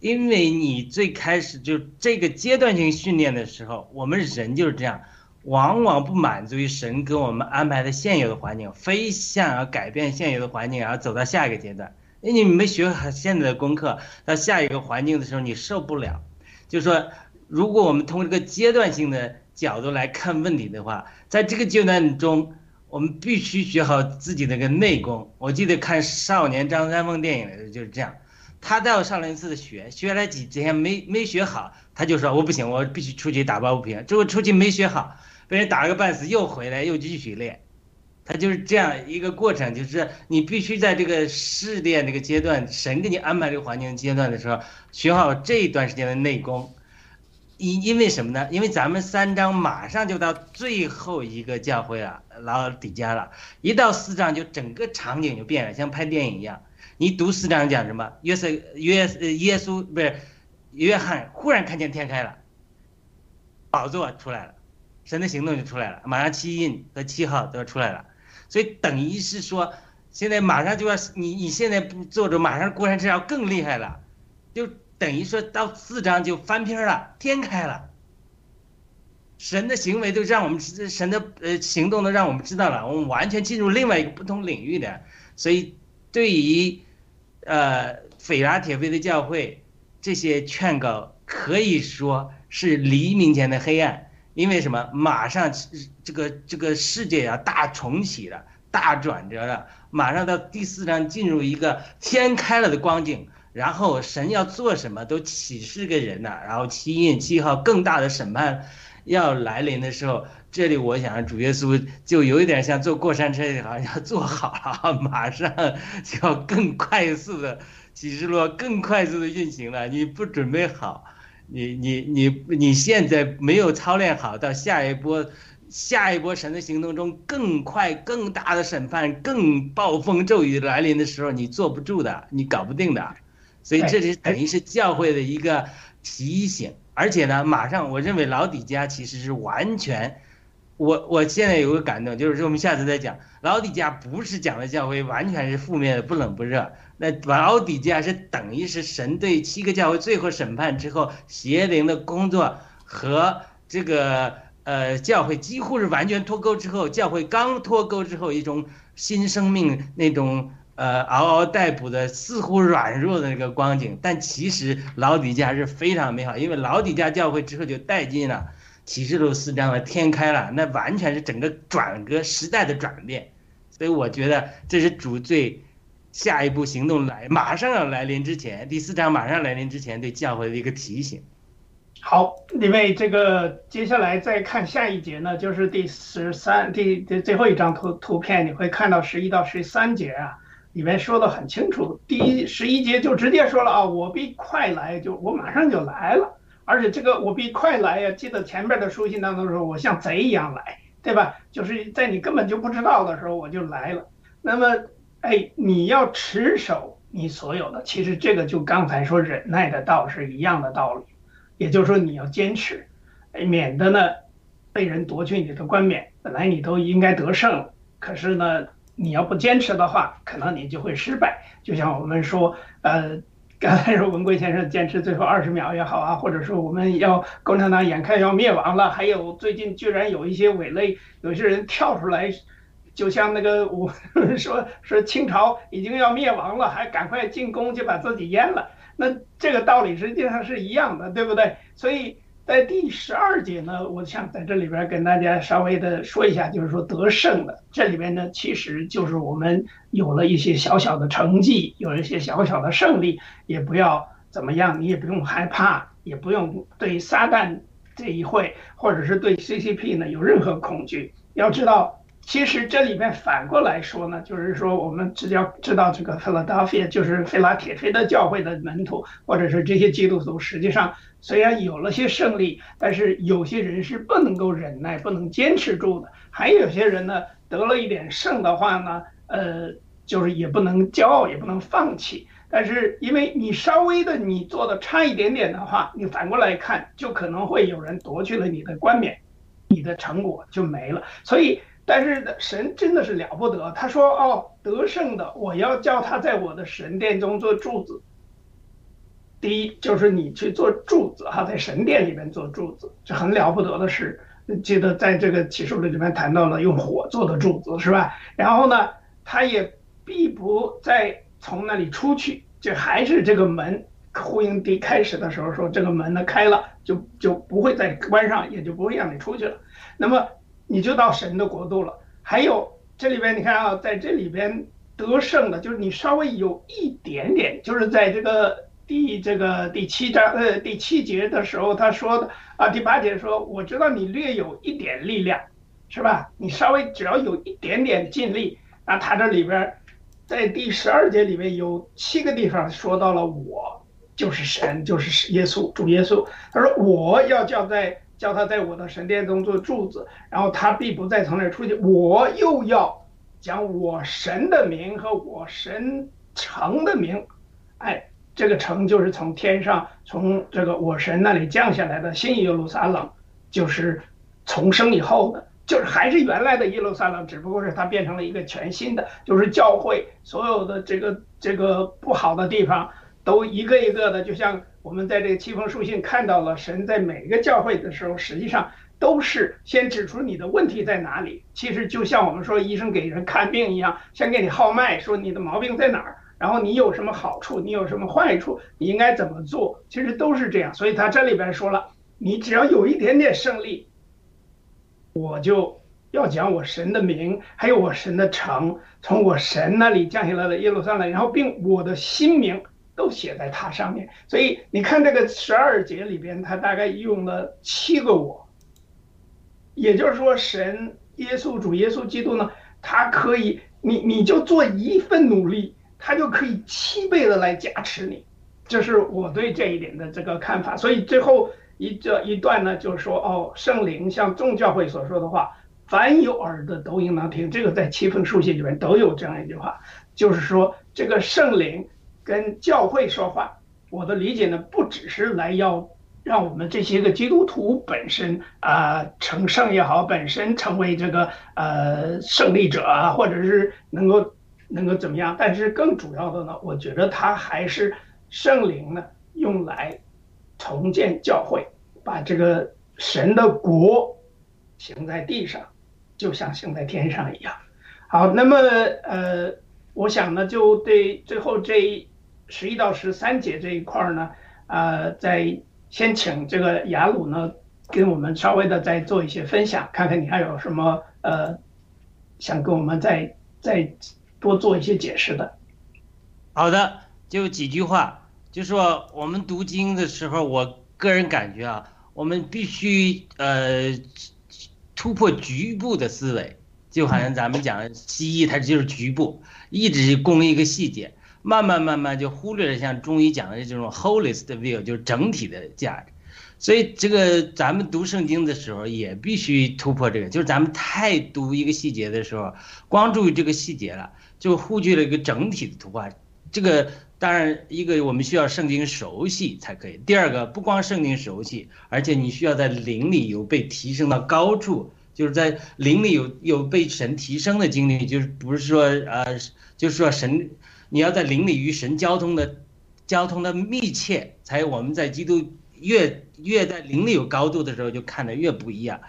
因为你最开始就这个阶段性训练的时候，我们人就是这样，往往不满足于神给我们安排的现有的环境，非想要改变现有的环境，然后走到下一个阶段。因为你没学好现在的功课，到下一个环境的时候你受不了。就说，如果我们通过这个阶段性的角度来看问题的话，在这个阶段中，我们必须学好自己的个内功。我记得看《少年张三丰》电影的时候就是这样。他带我上了一次学，学了几天没没学好，他就说我不行，我必须出去打抱不平。结果出去没学好，被人打了个半死，又回来又继续练。他就是这样一个过程，就是你必须在这个试炼这个阶段，神给你安排这个环境阶段的时候，学好这一段时间的内功。因因为什么呢？因为咱们三章马上就到最后一个教会了，老底家了，一到四章就整个场景就变了，像拍电影一样。你读四章讲什么？约瑟约呃耶稣不是约翰忽然看见天开了，宝座出来了，神的行动就出来了，马上七印和七号都要出来了，所以等于是说，现在马上就要你你现在不做着，马上过山车要更厉害了，就等于说到四章就翻篇了，天开了，神的行为都让我们神的呃行动都让我们知道了，我们完全进入另外一个不同领域的，所以对于。呃，斐拉铁菲的教会，这些劝告可以说是黎明前的黑暗，因为什么？马上这个这个世界要大重启了，大转折了，马上到第四章进入一个天开了的光景，然后神要做什么都启示个人呐，然后七印七号更大的审判要来临的时候。这里我想，主耶稣就有一点像坐过山车，好像要坐好了，马上就要更快速的启示录更快速的运行了。你不准备好，你你你你现在没有操练好，到下一波下一波神的行动中更快更大的审判、更暴风骤雨来临的时候，你坐不住的，你搞不定的。所以这里等于是教会的一个提醒，而且呢，马上我认为老底家其实是完全。我我现在有个感动，就是说我们下次再讲。老底家不是讲的教会完全是负面的不冷不热，那老底家是等于是神对七个教会最后审判之后邪灵的工作和这个呃教会几乎是完全脱钩之后，教会刚脱钩之后一种新生命那种呃嗷嗷待哺的似乎软弱的那个光景，但其实老底家是非常美好，因为老底家教会之后就带进了。启示录四章的天开了，那完全是整个转革时代的转变，所以我觉得这是主最下一步行动来马上要来临之前，第四章马上来临之前对教会的一个提醒。好，因为这个接下来再看下一节呢，就是第十三第第最后一张图图片，你会看到十一到十三节啊，里面说的很清楚，第一十一节就直接说了啊，我必快来，就我马上就来了。而且这个我必快来呀！记得前面的书信当中说，我像贼一样来，对吧？就是在你根本就不知道的时候我就来了。那么，哎，你要持守你所有的，其实这个就刚才说忍耐的道是一样的道理。也就是说，你要坚持，哎免得呢被人夺去你的冠冕。本来你都应该得胜了，可是呢，你要不坚持的话，可能你就会失败。就像我们说，呃。刚才说文贵先生坚持最后二十秒也好啊，或者说我们要共产党眼看要灭亡了，还有最近居然有一些伪类，有些人跳出来，就像那个我说说清朝已经要灭亡了，还赶快进宫就把自己淹了，那这个道理实际上是一样的，对不对？所以。在第十二节呢，我想在这里边跟大家稍微的说一下，就是说得胜的这里边呢，其实就是我们有了一些小小的成绩，有一些小小的胜利，也不要怎么样，你也不用害怕，也不用对撒旦这一会或者是对 CCP 呢有任何恐惧。要知道，其实这里边反过来说呢，就是说我们只要知道这个 Philadelphia 就是菲拉铁菲的教会的门徒，或者是这些基督徒，实际上。虽然有了些胜利，但是有些人是不能够忍耐、不能坚持住的。还有些人呢，得了一点胜的话呢，呃，就是也不能骄傲，也不能放弃。但是因为你稍微的你做的差一点点的话，你反过来看，就可能会有人夺去了你的冠冕，你的成果就没了。所以，但是神真的是了不得，他说：“哦，得胜的，我要叫他在我的神殿中做柱子。”第一就是你去做柱子哈，在神殿里面做柱子，这很了不得的事。记得在这个启示录里面谈到了用火做的柱子，是吧？然后呢，他也必不再从那里出去，就还是这个门。呼应第开始的时候说，这个门呢开了，就就不会再关上，也就不会让你出去了。那么你就到神的国度了。还有这里边你看啊，在这里边得胜的，就是你稍微有一点点，就是在这个。第这个第七章呃第七节的时候，他说的啊第八节说，我知道你略有一点力量，是吧？你稍微只要有一点点尽力，那他这里边，在第十二节里面有七个地方说到了我就是神，就是耶稣主耶稣。他说我要叫在叫他在我的神殿中做柱子，然后他必不再从那儿出去。我又要将我神的名和我神城的名，哎。这个城就是从天上，从这个我神那里降下来的新耶路撒冷，就是重生以后的，就是还是原来的耶路撒冷，只不过是它变成了一个全新的，就是教会所有的这个这个不好的地方，都一个一个的，就像我们在这个七封书信看到了，神在每一个教会的时候，实际上都是先指出你的问题在哪里。其实就像我们说医生给人看病一样，先给你号脉，说你的毛病在哪儿。然后你有什么好处？你有什么坏处？你应该怎么做？其实都是这样。所以他这里边说了，你只要有一点点胜利，我就要讲我神的名，还有我神的城，从我神那里降下来的耶路撒冷，然后并我的新名都写在它上面。所以你看这个十二节里边，他大概用了七个我，也就是说，神耶稣主耶稣基督呢，他可以，你你就做一份努力。他就可以七倍的来加持你，这是我对这一点的这个看法。所以最后一这一段呢，就是说，哦，圣灵像众教会所说的话，凡有耳的都应当听。这个在七封书信里面都有这样一句话，就是说这个圣灵跟教会说话。我的理解呢，不只是来要让我们这些个基督徒本身啊成圣也好，本身成为这个呃胜利者啊，或者是能够。能够怎么样？但是更主要的呢，我觉得它还是圣灵呢，用来重建教会，把这个神的国行在地上，就像行在天上一样。好，那么呃，我想呢，就对最后这十一到十三节这一块儿呢，呃，再先请这个雅鲁呢，跟我们稍微的再做一些分享，看看你还有什么呃，想跟我们再再。多做一些解释的。好的，就几句话，就说我们读经的时候，我个人感觉啊，我们必须呃突破局部的思维，就好像咱们讲西医，它就是局部，一直攻一个细节，慢慢慢慢就忽略了像中医讲的这种 holiest view，就是整体的价值。所以这个咱们读圣经的时候也必须突破这个，就是咱们太读一个细节的时候，光注意这个细节了。就忽略了一个整体的图画，这个当然一个我们需要圣经熟悉才可以。第二个不光圣经熟悉，而且你需要在灵里有被提升到高处，就是在灵里有有被神提升的经历，就是不是说呃，就是说神你要在灵里与神交通的交通的密切，才我们在基督越越在灵里有高度的时候，就看得越不一样。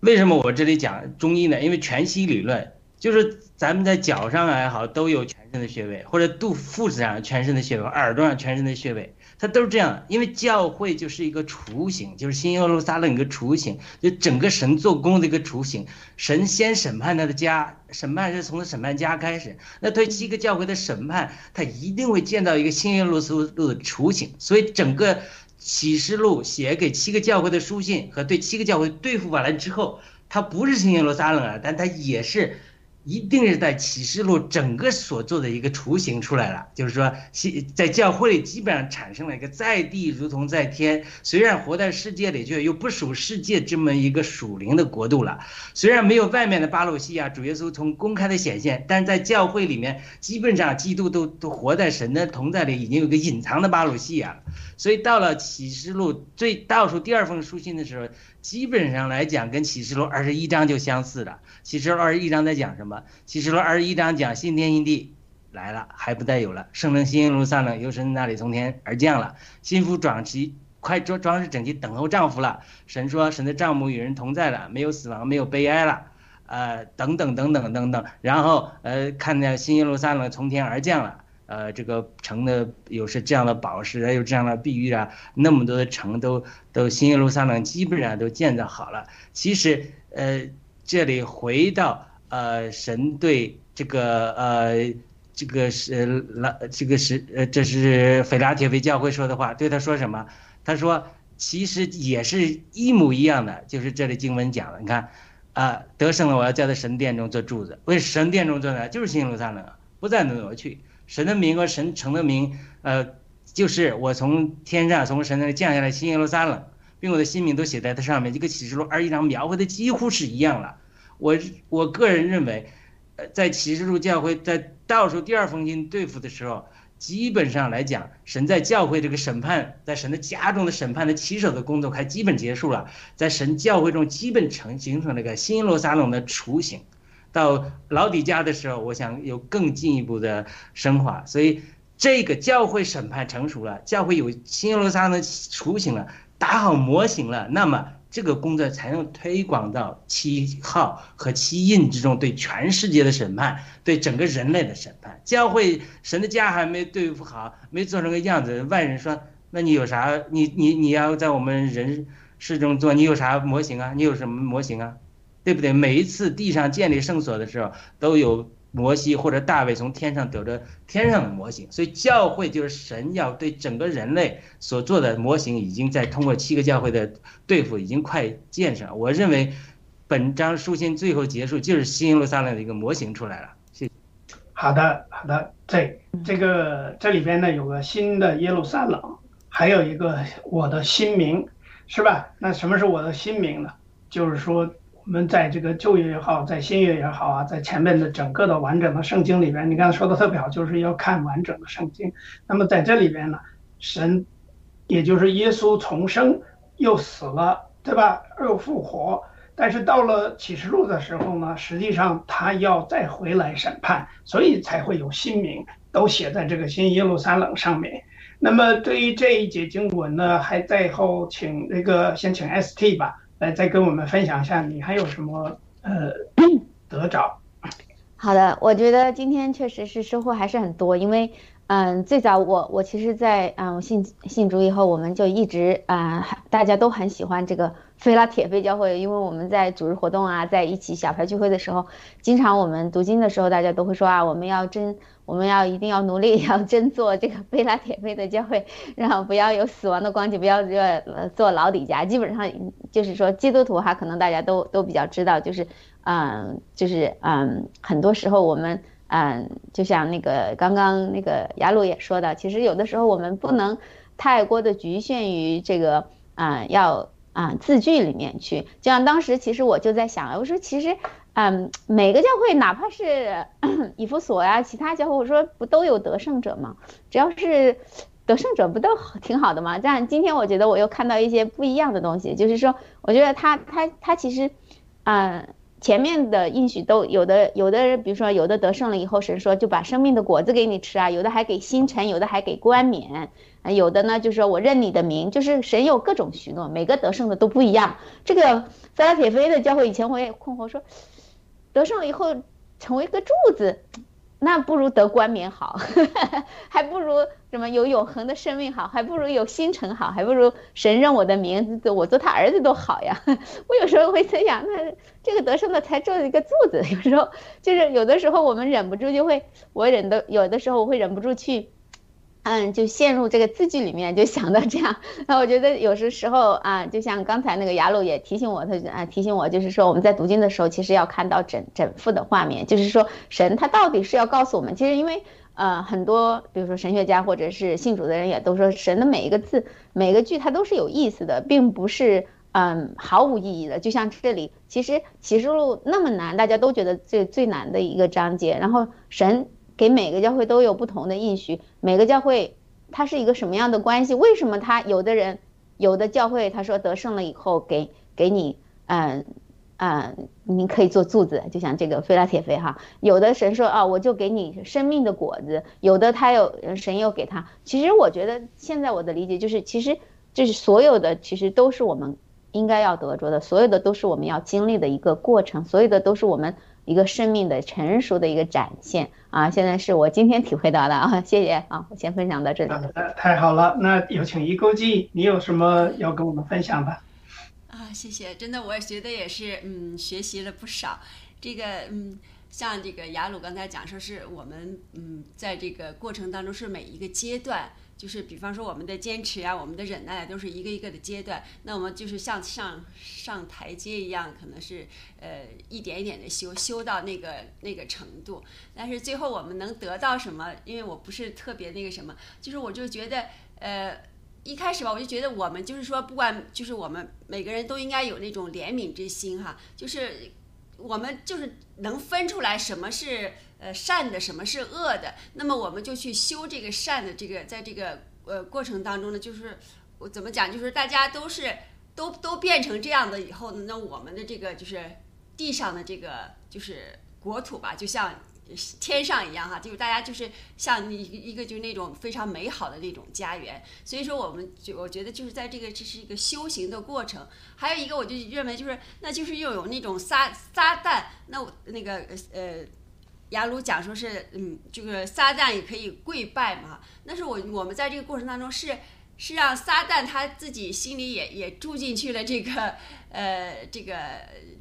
为什么我这里讲中医呢？因为全息理论就是咱们在脚上也好，都有全身的穴位，或者肚腹子上全身的穴位，耳朵上全身的穴位，它都是这样。因为教会就是一个雏形，就是新耶路撒冷一个雏形，就整个神做工的一个雏形。神先审判他的家，审判是从审判家开始。那对七个教会的审判，他一定会见到一个新耶路撒冷的雏形。所以整个。启示录写给七个教会的书信和对七个教会对付完了之后，他不是新耶路撒冷啊，但他也是。一定是在启示录整个所做的一个雏形出来了，就是说，在教会里基本上产生了一个在地如同在天，虽然活在世界里，却又不属世界这么一个属灵的国度了。虽然没有外面的巴鲁西亚主耶稣从公开的显现，但在教会里面，基本上基督都都活在神的同在里，已经有个隐藏的巴鲁西亚了。所以到了启示录最倒数第二封书信的时候。基本上来讲，跟启示录二十一章就相似了。启示录二十一章在讲什么？启示录二十一章讲新天新地来了，还不再有了。圣灵新耶路撒冷由神那里从天而降了，心腹装齐，快装装饰整齐，等候丈夫了。神说，神的帐幕与人同在了，没有死亡，没有悲哀了，呃，等等等等等等。然后呃，看见新耶路撒冷从天而降了。呃，这个城的有是这样的宝石啊，有这样的碧玉啊，那么多的城都都新耶路撒冷基本上都建造好了。其实，呃，这里回到呃神对这个呃这个是拉这个是呃这是腓拉铁菲教会说的话，对他说什么？他说其实也是一模一样的，就是这里经文讲的，你看啊，得胜了，我要叫在神殿中做柱子，为神殿中做呢？就是新耶路撒冷，不再挪去。神的名和神城的名，呃，就是我从天上从神那里降下来新耶路撒冷，并我的新名都写在它上面。这个启示录二一章描绘的几乎是一样了。我我个人认为，呃，在启示录教会在倒数第二封信对付的时候，基本上来讲，神在教会这个审判，在神的家中的审判的起手的工作还基本结束了，在神教会中基本成形成了个新耶路撒冷的雏形。到老底家的时候，我想有更进一步的升华，所以这个教会审判成熟了，教会有新耶路撒冷的雏形了，打好模型了，那么这个工作才能推广到七号和七印之中，对全世界的审判，对整个人类的审判。教会神的家还没对付好，没做成个样子，外人说，那你有啥？你你你要在我们人世中做，你有啥模型啊？你有什么模型啊？对不对？每一次地上建立圣所的时候，都有摩西或者大卫从天上得着天上的模型，所以教会就是神要对整个人类所做的模型，已经在通过七个教会的对付，已经快建设。我认为，本章书信最后结束就是新耶路撒冷的一个模型出来了。谢谢。好的，好的，这这个这里边呢有个新的耶路撒冷，还有一个我的新名，是吧？那什么是我的新名呢？就是说。我们在这个旧约也好，在新约也好啊，在前面的整个的完整的圣经里边，你刚才说的特别好，就是要看完整的圣经。那么在这里边呢，神，也就是耶稣重生又死了，对吧？又复活。但是到了启示录的时候呢，实际上他要再回来审判，所以才会有新名都写在这个新耶路撒冷上面。那么对于这一节经文呢，还在后请那个先请 ST 吧。来，再跟我们分享一下，你还有什么呃得着？好的，我觉得今天确实是收获还是很多，因为嗯，最早我我其实，在嗯信信主以后，我们就一直啊，大家都很喜欢这个。菲拉铁菲教会，因为我们在组织活动啊，在一起小牌聚会的时候，经常我们读经的时候，大家都会说啊，我们要真，我们要一定要努力，要真做这个菲拉铁菲的教会，然后不要有死亡的光景，不要做做老底家。基本上就是说，基督徒哈，可能大家都都比较知道，就是嗯，就是嗯，很多时候我们嗯，就像那个刚刚那个雅鲁也说的，其实有的时候我们不能太过的局限于这个啊，要。啊，字句里面去，就像当时其实我就在想，我说其实，嗯，每个教会哪怕是 以弗所呀，其他教会，我说不都有得胜者吗？只要是得胜者，不都挺好的吗？但今天我觉得我又看到一些不一样的东西，就是说，我觉得他他他其实，嗯。前面的应许都有的，有的人比如说有的得胜了以后，神说就把生命的果子给你吃啊，有的还给星辰，有的还给冠冕，啊，有的呢就是说我认你的名，就是神有各种许诺，每个得胜的都不一样。这个撒拉铁菲的教会以前我也困惑说，得胜了以后成为一个柱子。那不如得冠冕好，还不如什么有永恒的生命好，还不如有星辰好，还不如神认我的名字，我做他儿子都好呀。我有时候会在想，那这个得胜的才做一个柱子，有时候就是有的时候我们忍不住就会，我忍的有的时候我会忍不住去。嗯，就陷入这个字句里面，就想到这样。那我觉得有时时候啊，就像刚才那个雅鲁也提醒我，他啊提醒我，就是说我们在读经的时候，其实要看到整整幅的画面，就是说神他到底是要告诉我们。其实因为呃很多，比如说神学家或者是信主的人也都说，神的每一个字、每个句它都是有意思的，并不是嗯毫无意义的。就像这里，其实启示录那么难，大家都觉得最最难的一个章节，然后神。给每个教会都有不同的应许，每个教会它是一个什么样的关系？为什么他有的人有的教会他说得胜了以后给给你嗯嗯你可以做柱子，就像这个菲拉铁菲哈，有的神说啊我就给你生命的果子，有的他有神又给他。其实我觉得现在我的理解就是，其实就是所有的其实都是我们应该要得着的，所有的都是我们要经历的一个过程，所有的都是我们。一个生命的成熟的一个展现啊！现在是我今天体会到的啊，谢谢啊！我先分享到这里。太好了，那有请一钩记，你有什么要跟我们分享的？啊，谢谢，真的我也觉得也是，嗯，学习了不少。这个，嗯，像这个雅鲁刚才讲说，是我们，嗯，在这个过程当中是每一个阶段。就是比方说我们的坚持呀，我们的忍耐都是一个一个的阶段。那我们就是像上上台阶一样，可能是呃一点一点的修，修到那个那个程度。但是最后我们能得到什么？因为我不是特别那个什么，就是我就觉得呃一开始吧，我就觉得我们就是说，不管就是我们每个人都应该有那种怜悯之心哈，就是我们就是能分出来什么是。呃，善的什么是恶的？那么我们就去修这个善的这个，在这个呃过程当中呢，就是我怎么讲？就是大家都是都都变成这样的以后呢，那我们的这个就是地上的这个就是国土吧，就像天上一样哈，就是大家就是像一一个就是那种非常美好的那种家园。所以说，我们就我觉得就是在这个这是一个修行的过程。还有一个，我就认为就是那就是又有那种撒撒旦，那我那个呃。雅鲁讲说是，嗯，这个撒旦也可以跪拜嘛。但是我我们在这个过程当中是是让撒旦他自己心里也也住进去了这个，呃，这个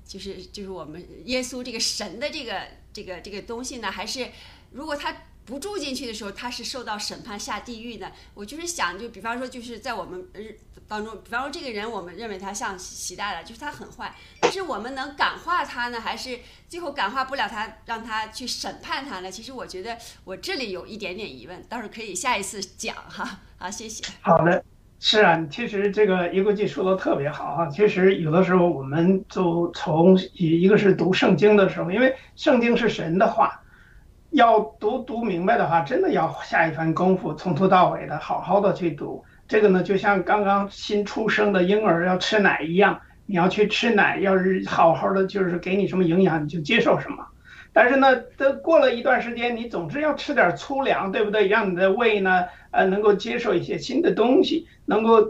就是就是我们耶稣这个神的这个这个这个东西呢？还是如果他不住进去的时候，他是受到审判下地狱呢？我就是想，就比方说就是在我们日。当中，比方说这个人，我们认为他像习大大，就是他很坏，但是我们能感化他呢，还是最后感化不了他，让他去审判他呢？其实我觉得我这里有一点点疑问，到时候可以下一次讲哈。好，谢谢。好的，是啊，其实这个一个记说的特别好啊。其实有的时候我们就从一一个是读圣经的时候，因为圣经是神的话，要读读明白的话，真的要下一番功夫，从头到尾的好好的去读。这个呢，就像刚刚新出生的婴儿要吃奶一样，你要去吃奶，要是好好的，就是给你什么营养，你就接受什么。但是呢，这过了一段时间，你总是要吃点粗粮，对不对？让你的胃呢，呃，能够接受一些新的东西，能够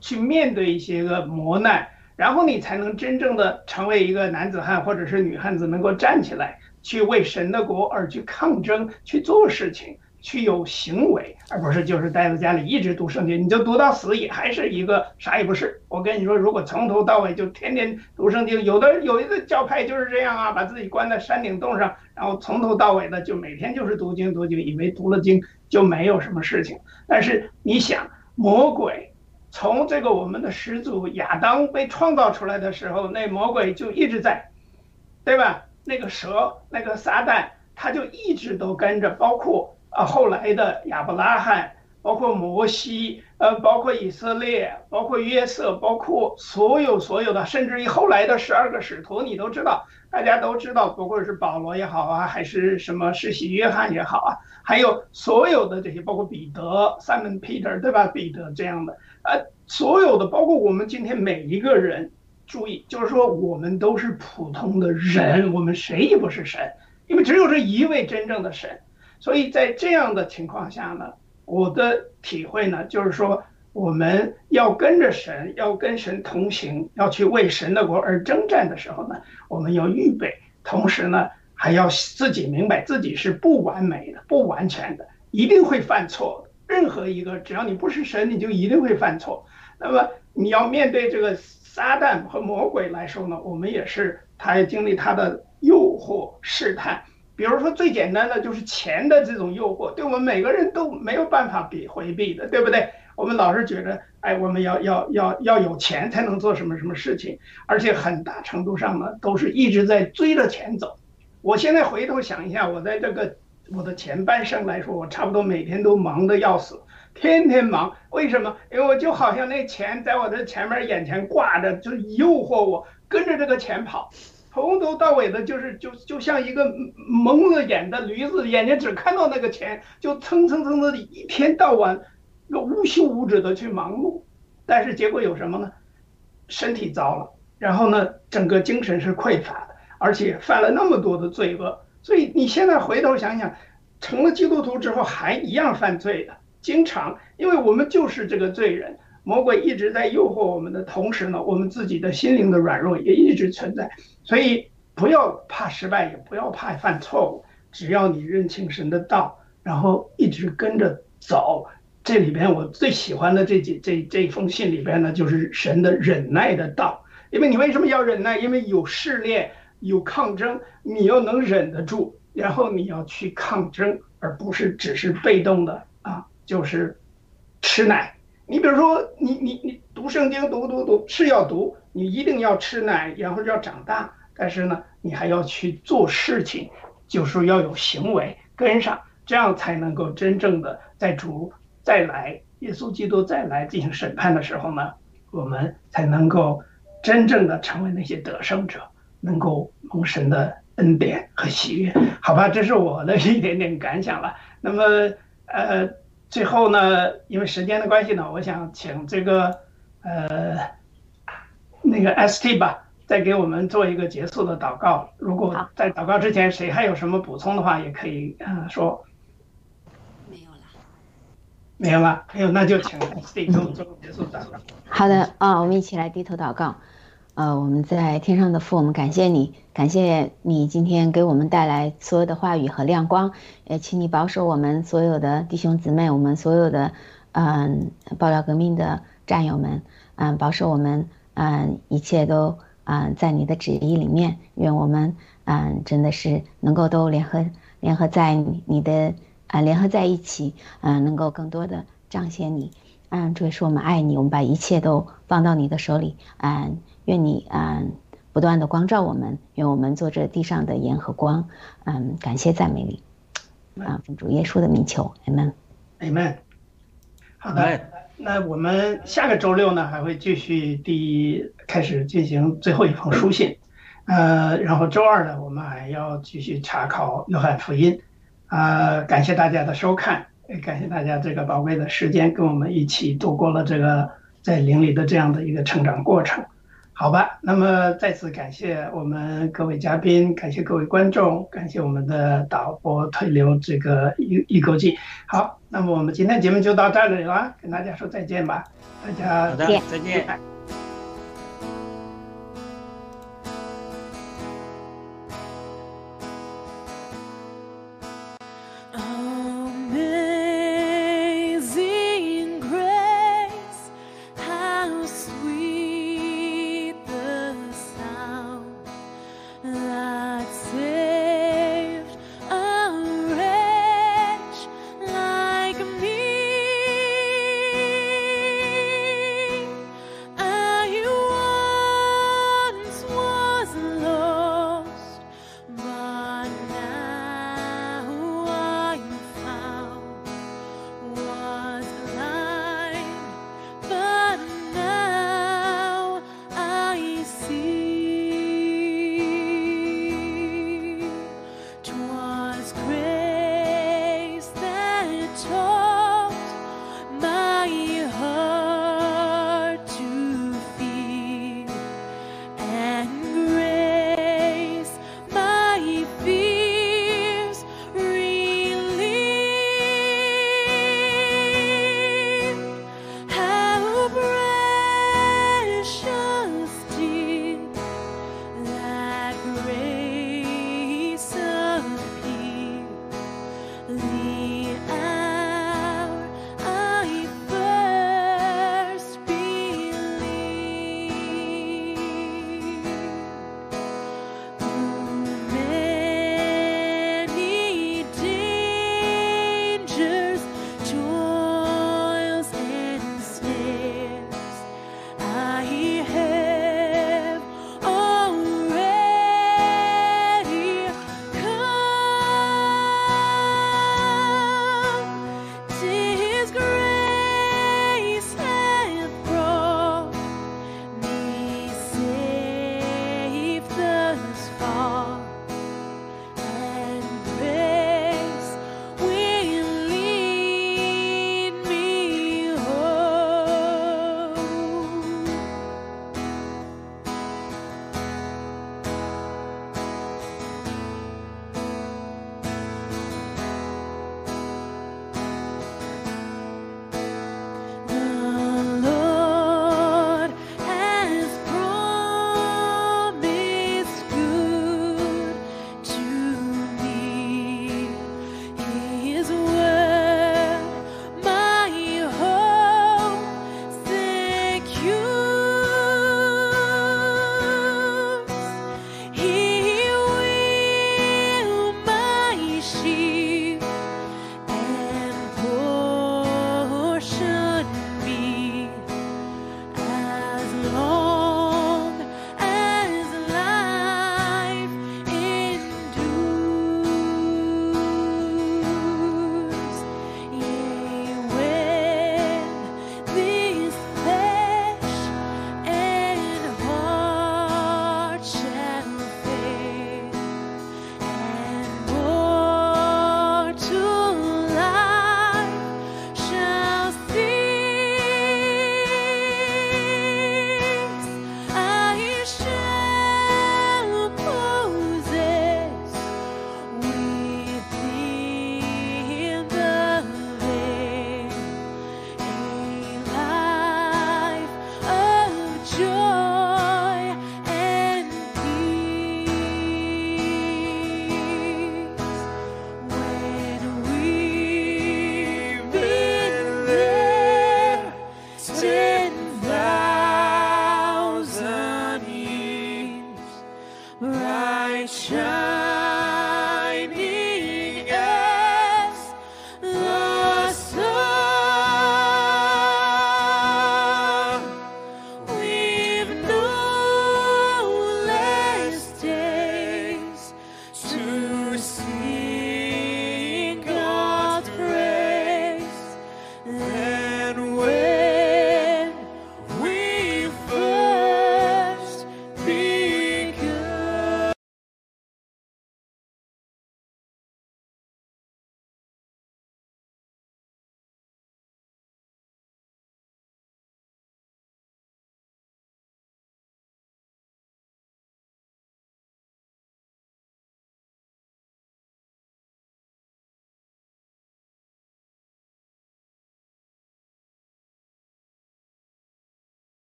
去面对一些个磨难，然后你才能真正的成为一个男子汉或者是女汉子，能够站起来去为神的国而去抗争，去做事情。去有行为，而不是就是待在家里一直读圣经，你就读到死也还是一个啥也不是。我跟你说，如果从头到尾就天天读圣经，有的有一个教派就是这样啊，把自己关在山顶洞上，然后从头到尾的就每天就是读经读经，以为读了经就没有什么事情。但是你想，魔鬼从这个我们的始祖亚当被创造出来的时候，那魔鬼就一直在，对吧？那个蛇，那个撒旦，他就一直都跟着，包括。啊，后来的亚伯拉罕，包括摩西，呃，包括以色列，包括约瑟，包括所有所有的，甚至于后来的十二个使徒，你都知道，大家都知道，不管是保罗也好啊，还是什么世袭约翰也好啊，还有所有的这些，包括彼得，Simon Peter，对吧？彼得这样的，呃，所有的，包括我们今天每一个人，注意，就是说我们都是普通的人，我们谁也不是神，因为只有这一位真正的神。所以在这样的情况下呢，我的体会呢，就是说我们要跟着神，要跟神同行，要去为神的国而征战的时候呢，我们要预备，同时呢，还要自己明白自己是不完美的、不完全的，一定会犯错。任何一个，只要你不是神，你就一定会犯错。那么你要面对这个撒旦和魔鬼来说呢，我们也是，他要经历他的诱惑试探。比如说最简单的就是钱的这种诱惑，对我们每个人都没有办法比回避的，对不对？我们老是觉得，哎，我们要要要要有钱才能做什么什么事情，而且很大程度上呢，都是一直在追着钱走。我现在回头想一下，我在这个我的前半生来说，我差不多每天都忙得要死。天天忙，为什么？因为我就好像那钱在我的前面眼前挂着，就诱惑我跟着这个钱跑，从头到尾的就是就就像一个蒙了眼的驴子，眼睛只看到那个钱，就蹭蹭蹭的一天到晚，无休无止的去忙碌，但是结果有什么呢？身体糟了，然后呢，整个精神是匮乏的，而且犯了那么多的罪恶，所以你现在回头想想，成了基督徒之后还一样犯罪的。经常，因为我们就是这个罪人，魔鬼一直在诱惑我们的同时呢，我们自己的心灵的软弱也一直存在。所以不要怕失败，也不要怕犯错误，只要你认清神的道，然后一直跟着走。这里边我最喜欢的这几这这封信里边呢，就是神的忍耐的道。因为你为什么要忍耐？因为有试炼，有抗争，你要能忍得住，然后你要去抗争，而不是只是被动的啊。就是吃奶，你比如说，你你你读圣经读读读是要读，你一定要吃奶，然后要长大。但是呢，你还要去做事情，就是要有行为跟上，这样才能够真正的在主再来，耶稣基督再来进行审判的时候呢，我们才能够真正的成为那些得胜者，能够蒙神的恩典和喜悦。好吧，这是我的一点点感想了。那么，呃。最后呢，因为时间的关系呢，我想请这个呃那个 ST 吧，再给我们做一个结束的祷告。如果在祷告之前，谁还有什么补充的话，也可以嗯说。没有了。没有了，没有，那就请 ST 给我们做个结束祷告。好的啊，我们一起来低头祷告。呃，我们在天上的父，我们感谢你，感谢你今天给我们带来所有的话语和亮光，也请你保守我们所有的弟兄姊妹，我们所有的嗯爆料革命的战友们，嗯，保守我们，嗯，一切都嗯在你的旨意里面，愿我们嗯真的是能够都联合联合在你的啊联合在一起，嗯，能够更多的彰显你，嗯，主要是我们爱你，我们把一切都放到你的手里，嗯。愿你嗯不断的光照我们，愿我们做这地上的盐和光，嗯，感谢赞美你，啊，奉主耶稣的名求，amen，amen。好的，那我们下个周六呢还会继续第开始进行最后一封书信，呃，然后周二呢我们还要继续查考约翰福音，啊，感谢大家的收看，也感谢大家这个宝贵的时间跟我们一起度过了这个在灵里的这样的一个成长过程。好吧，那么再次感谢我们各位嘉宾，感谢各位观众，感谢我们的导播推流这个一一口气。好，那么我们今天节目就到这里了，跟大家说再见吧，大家再见，再见。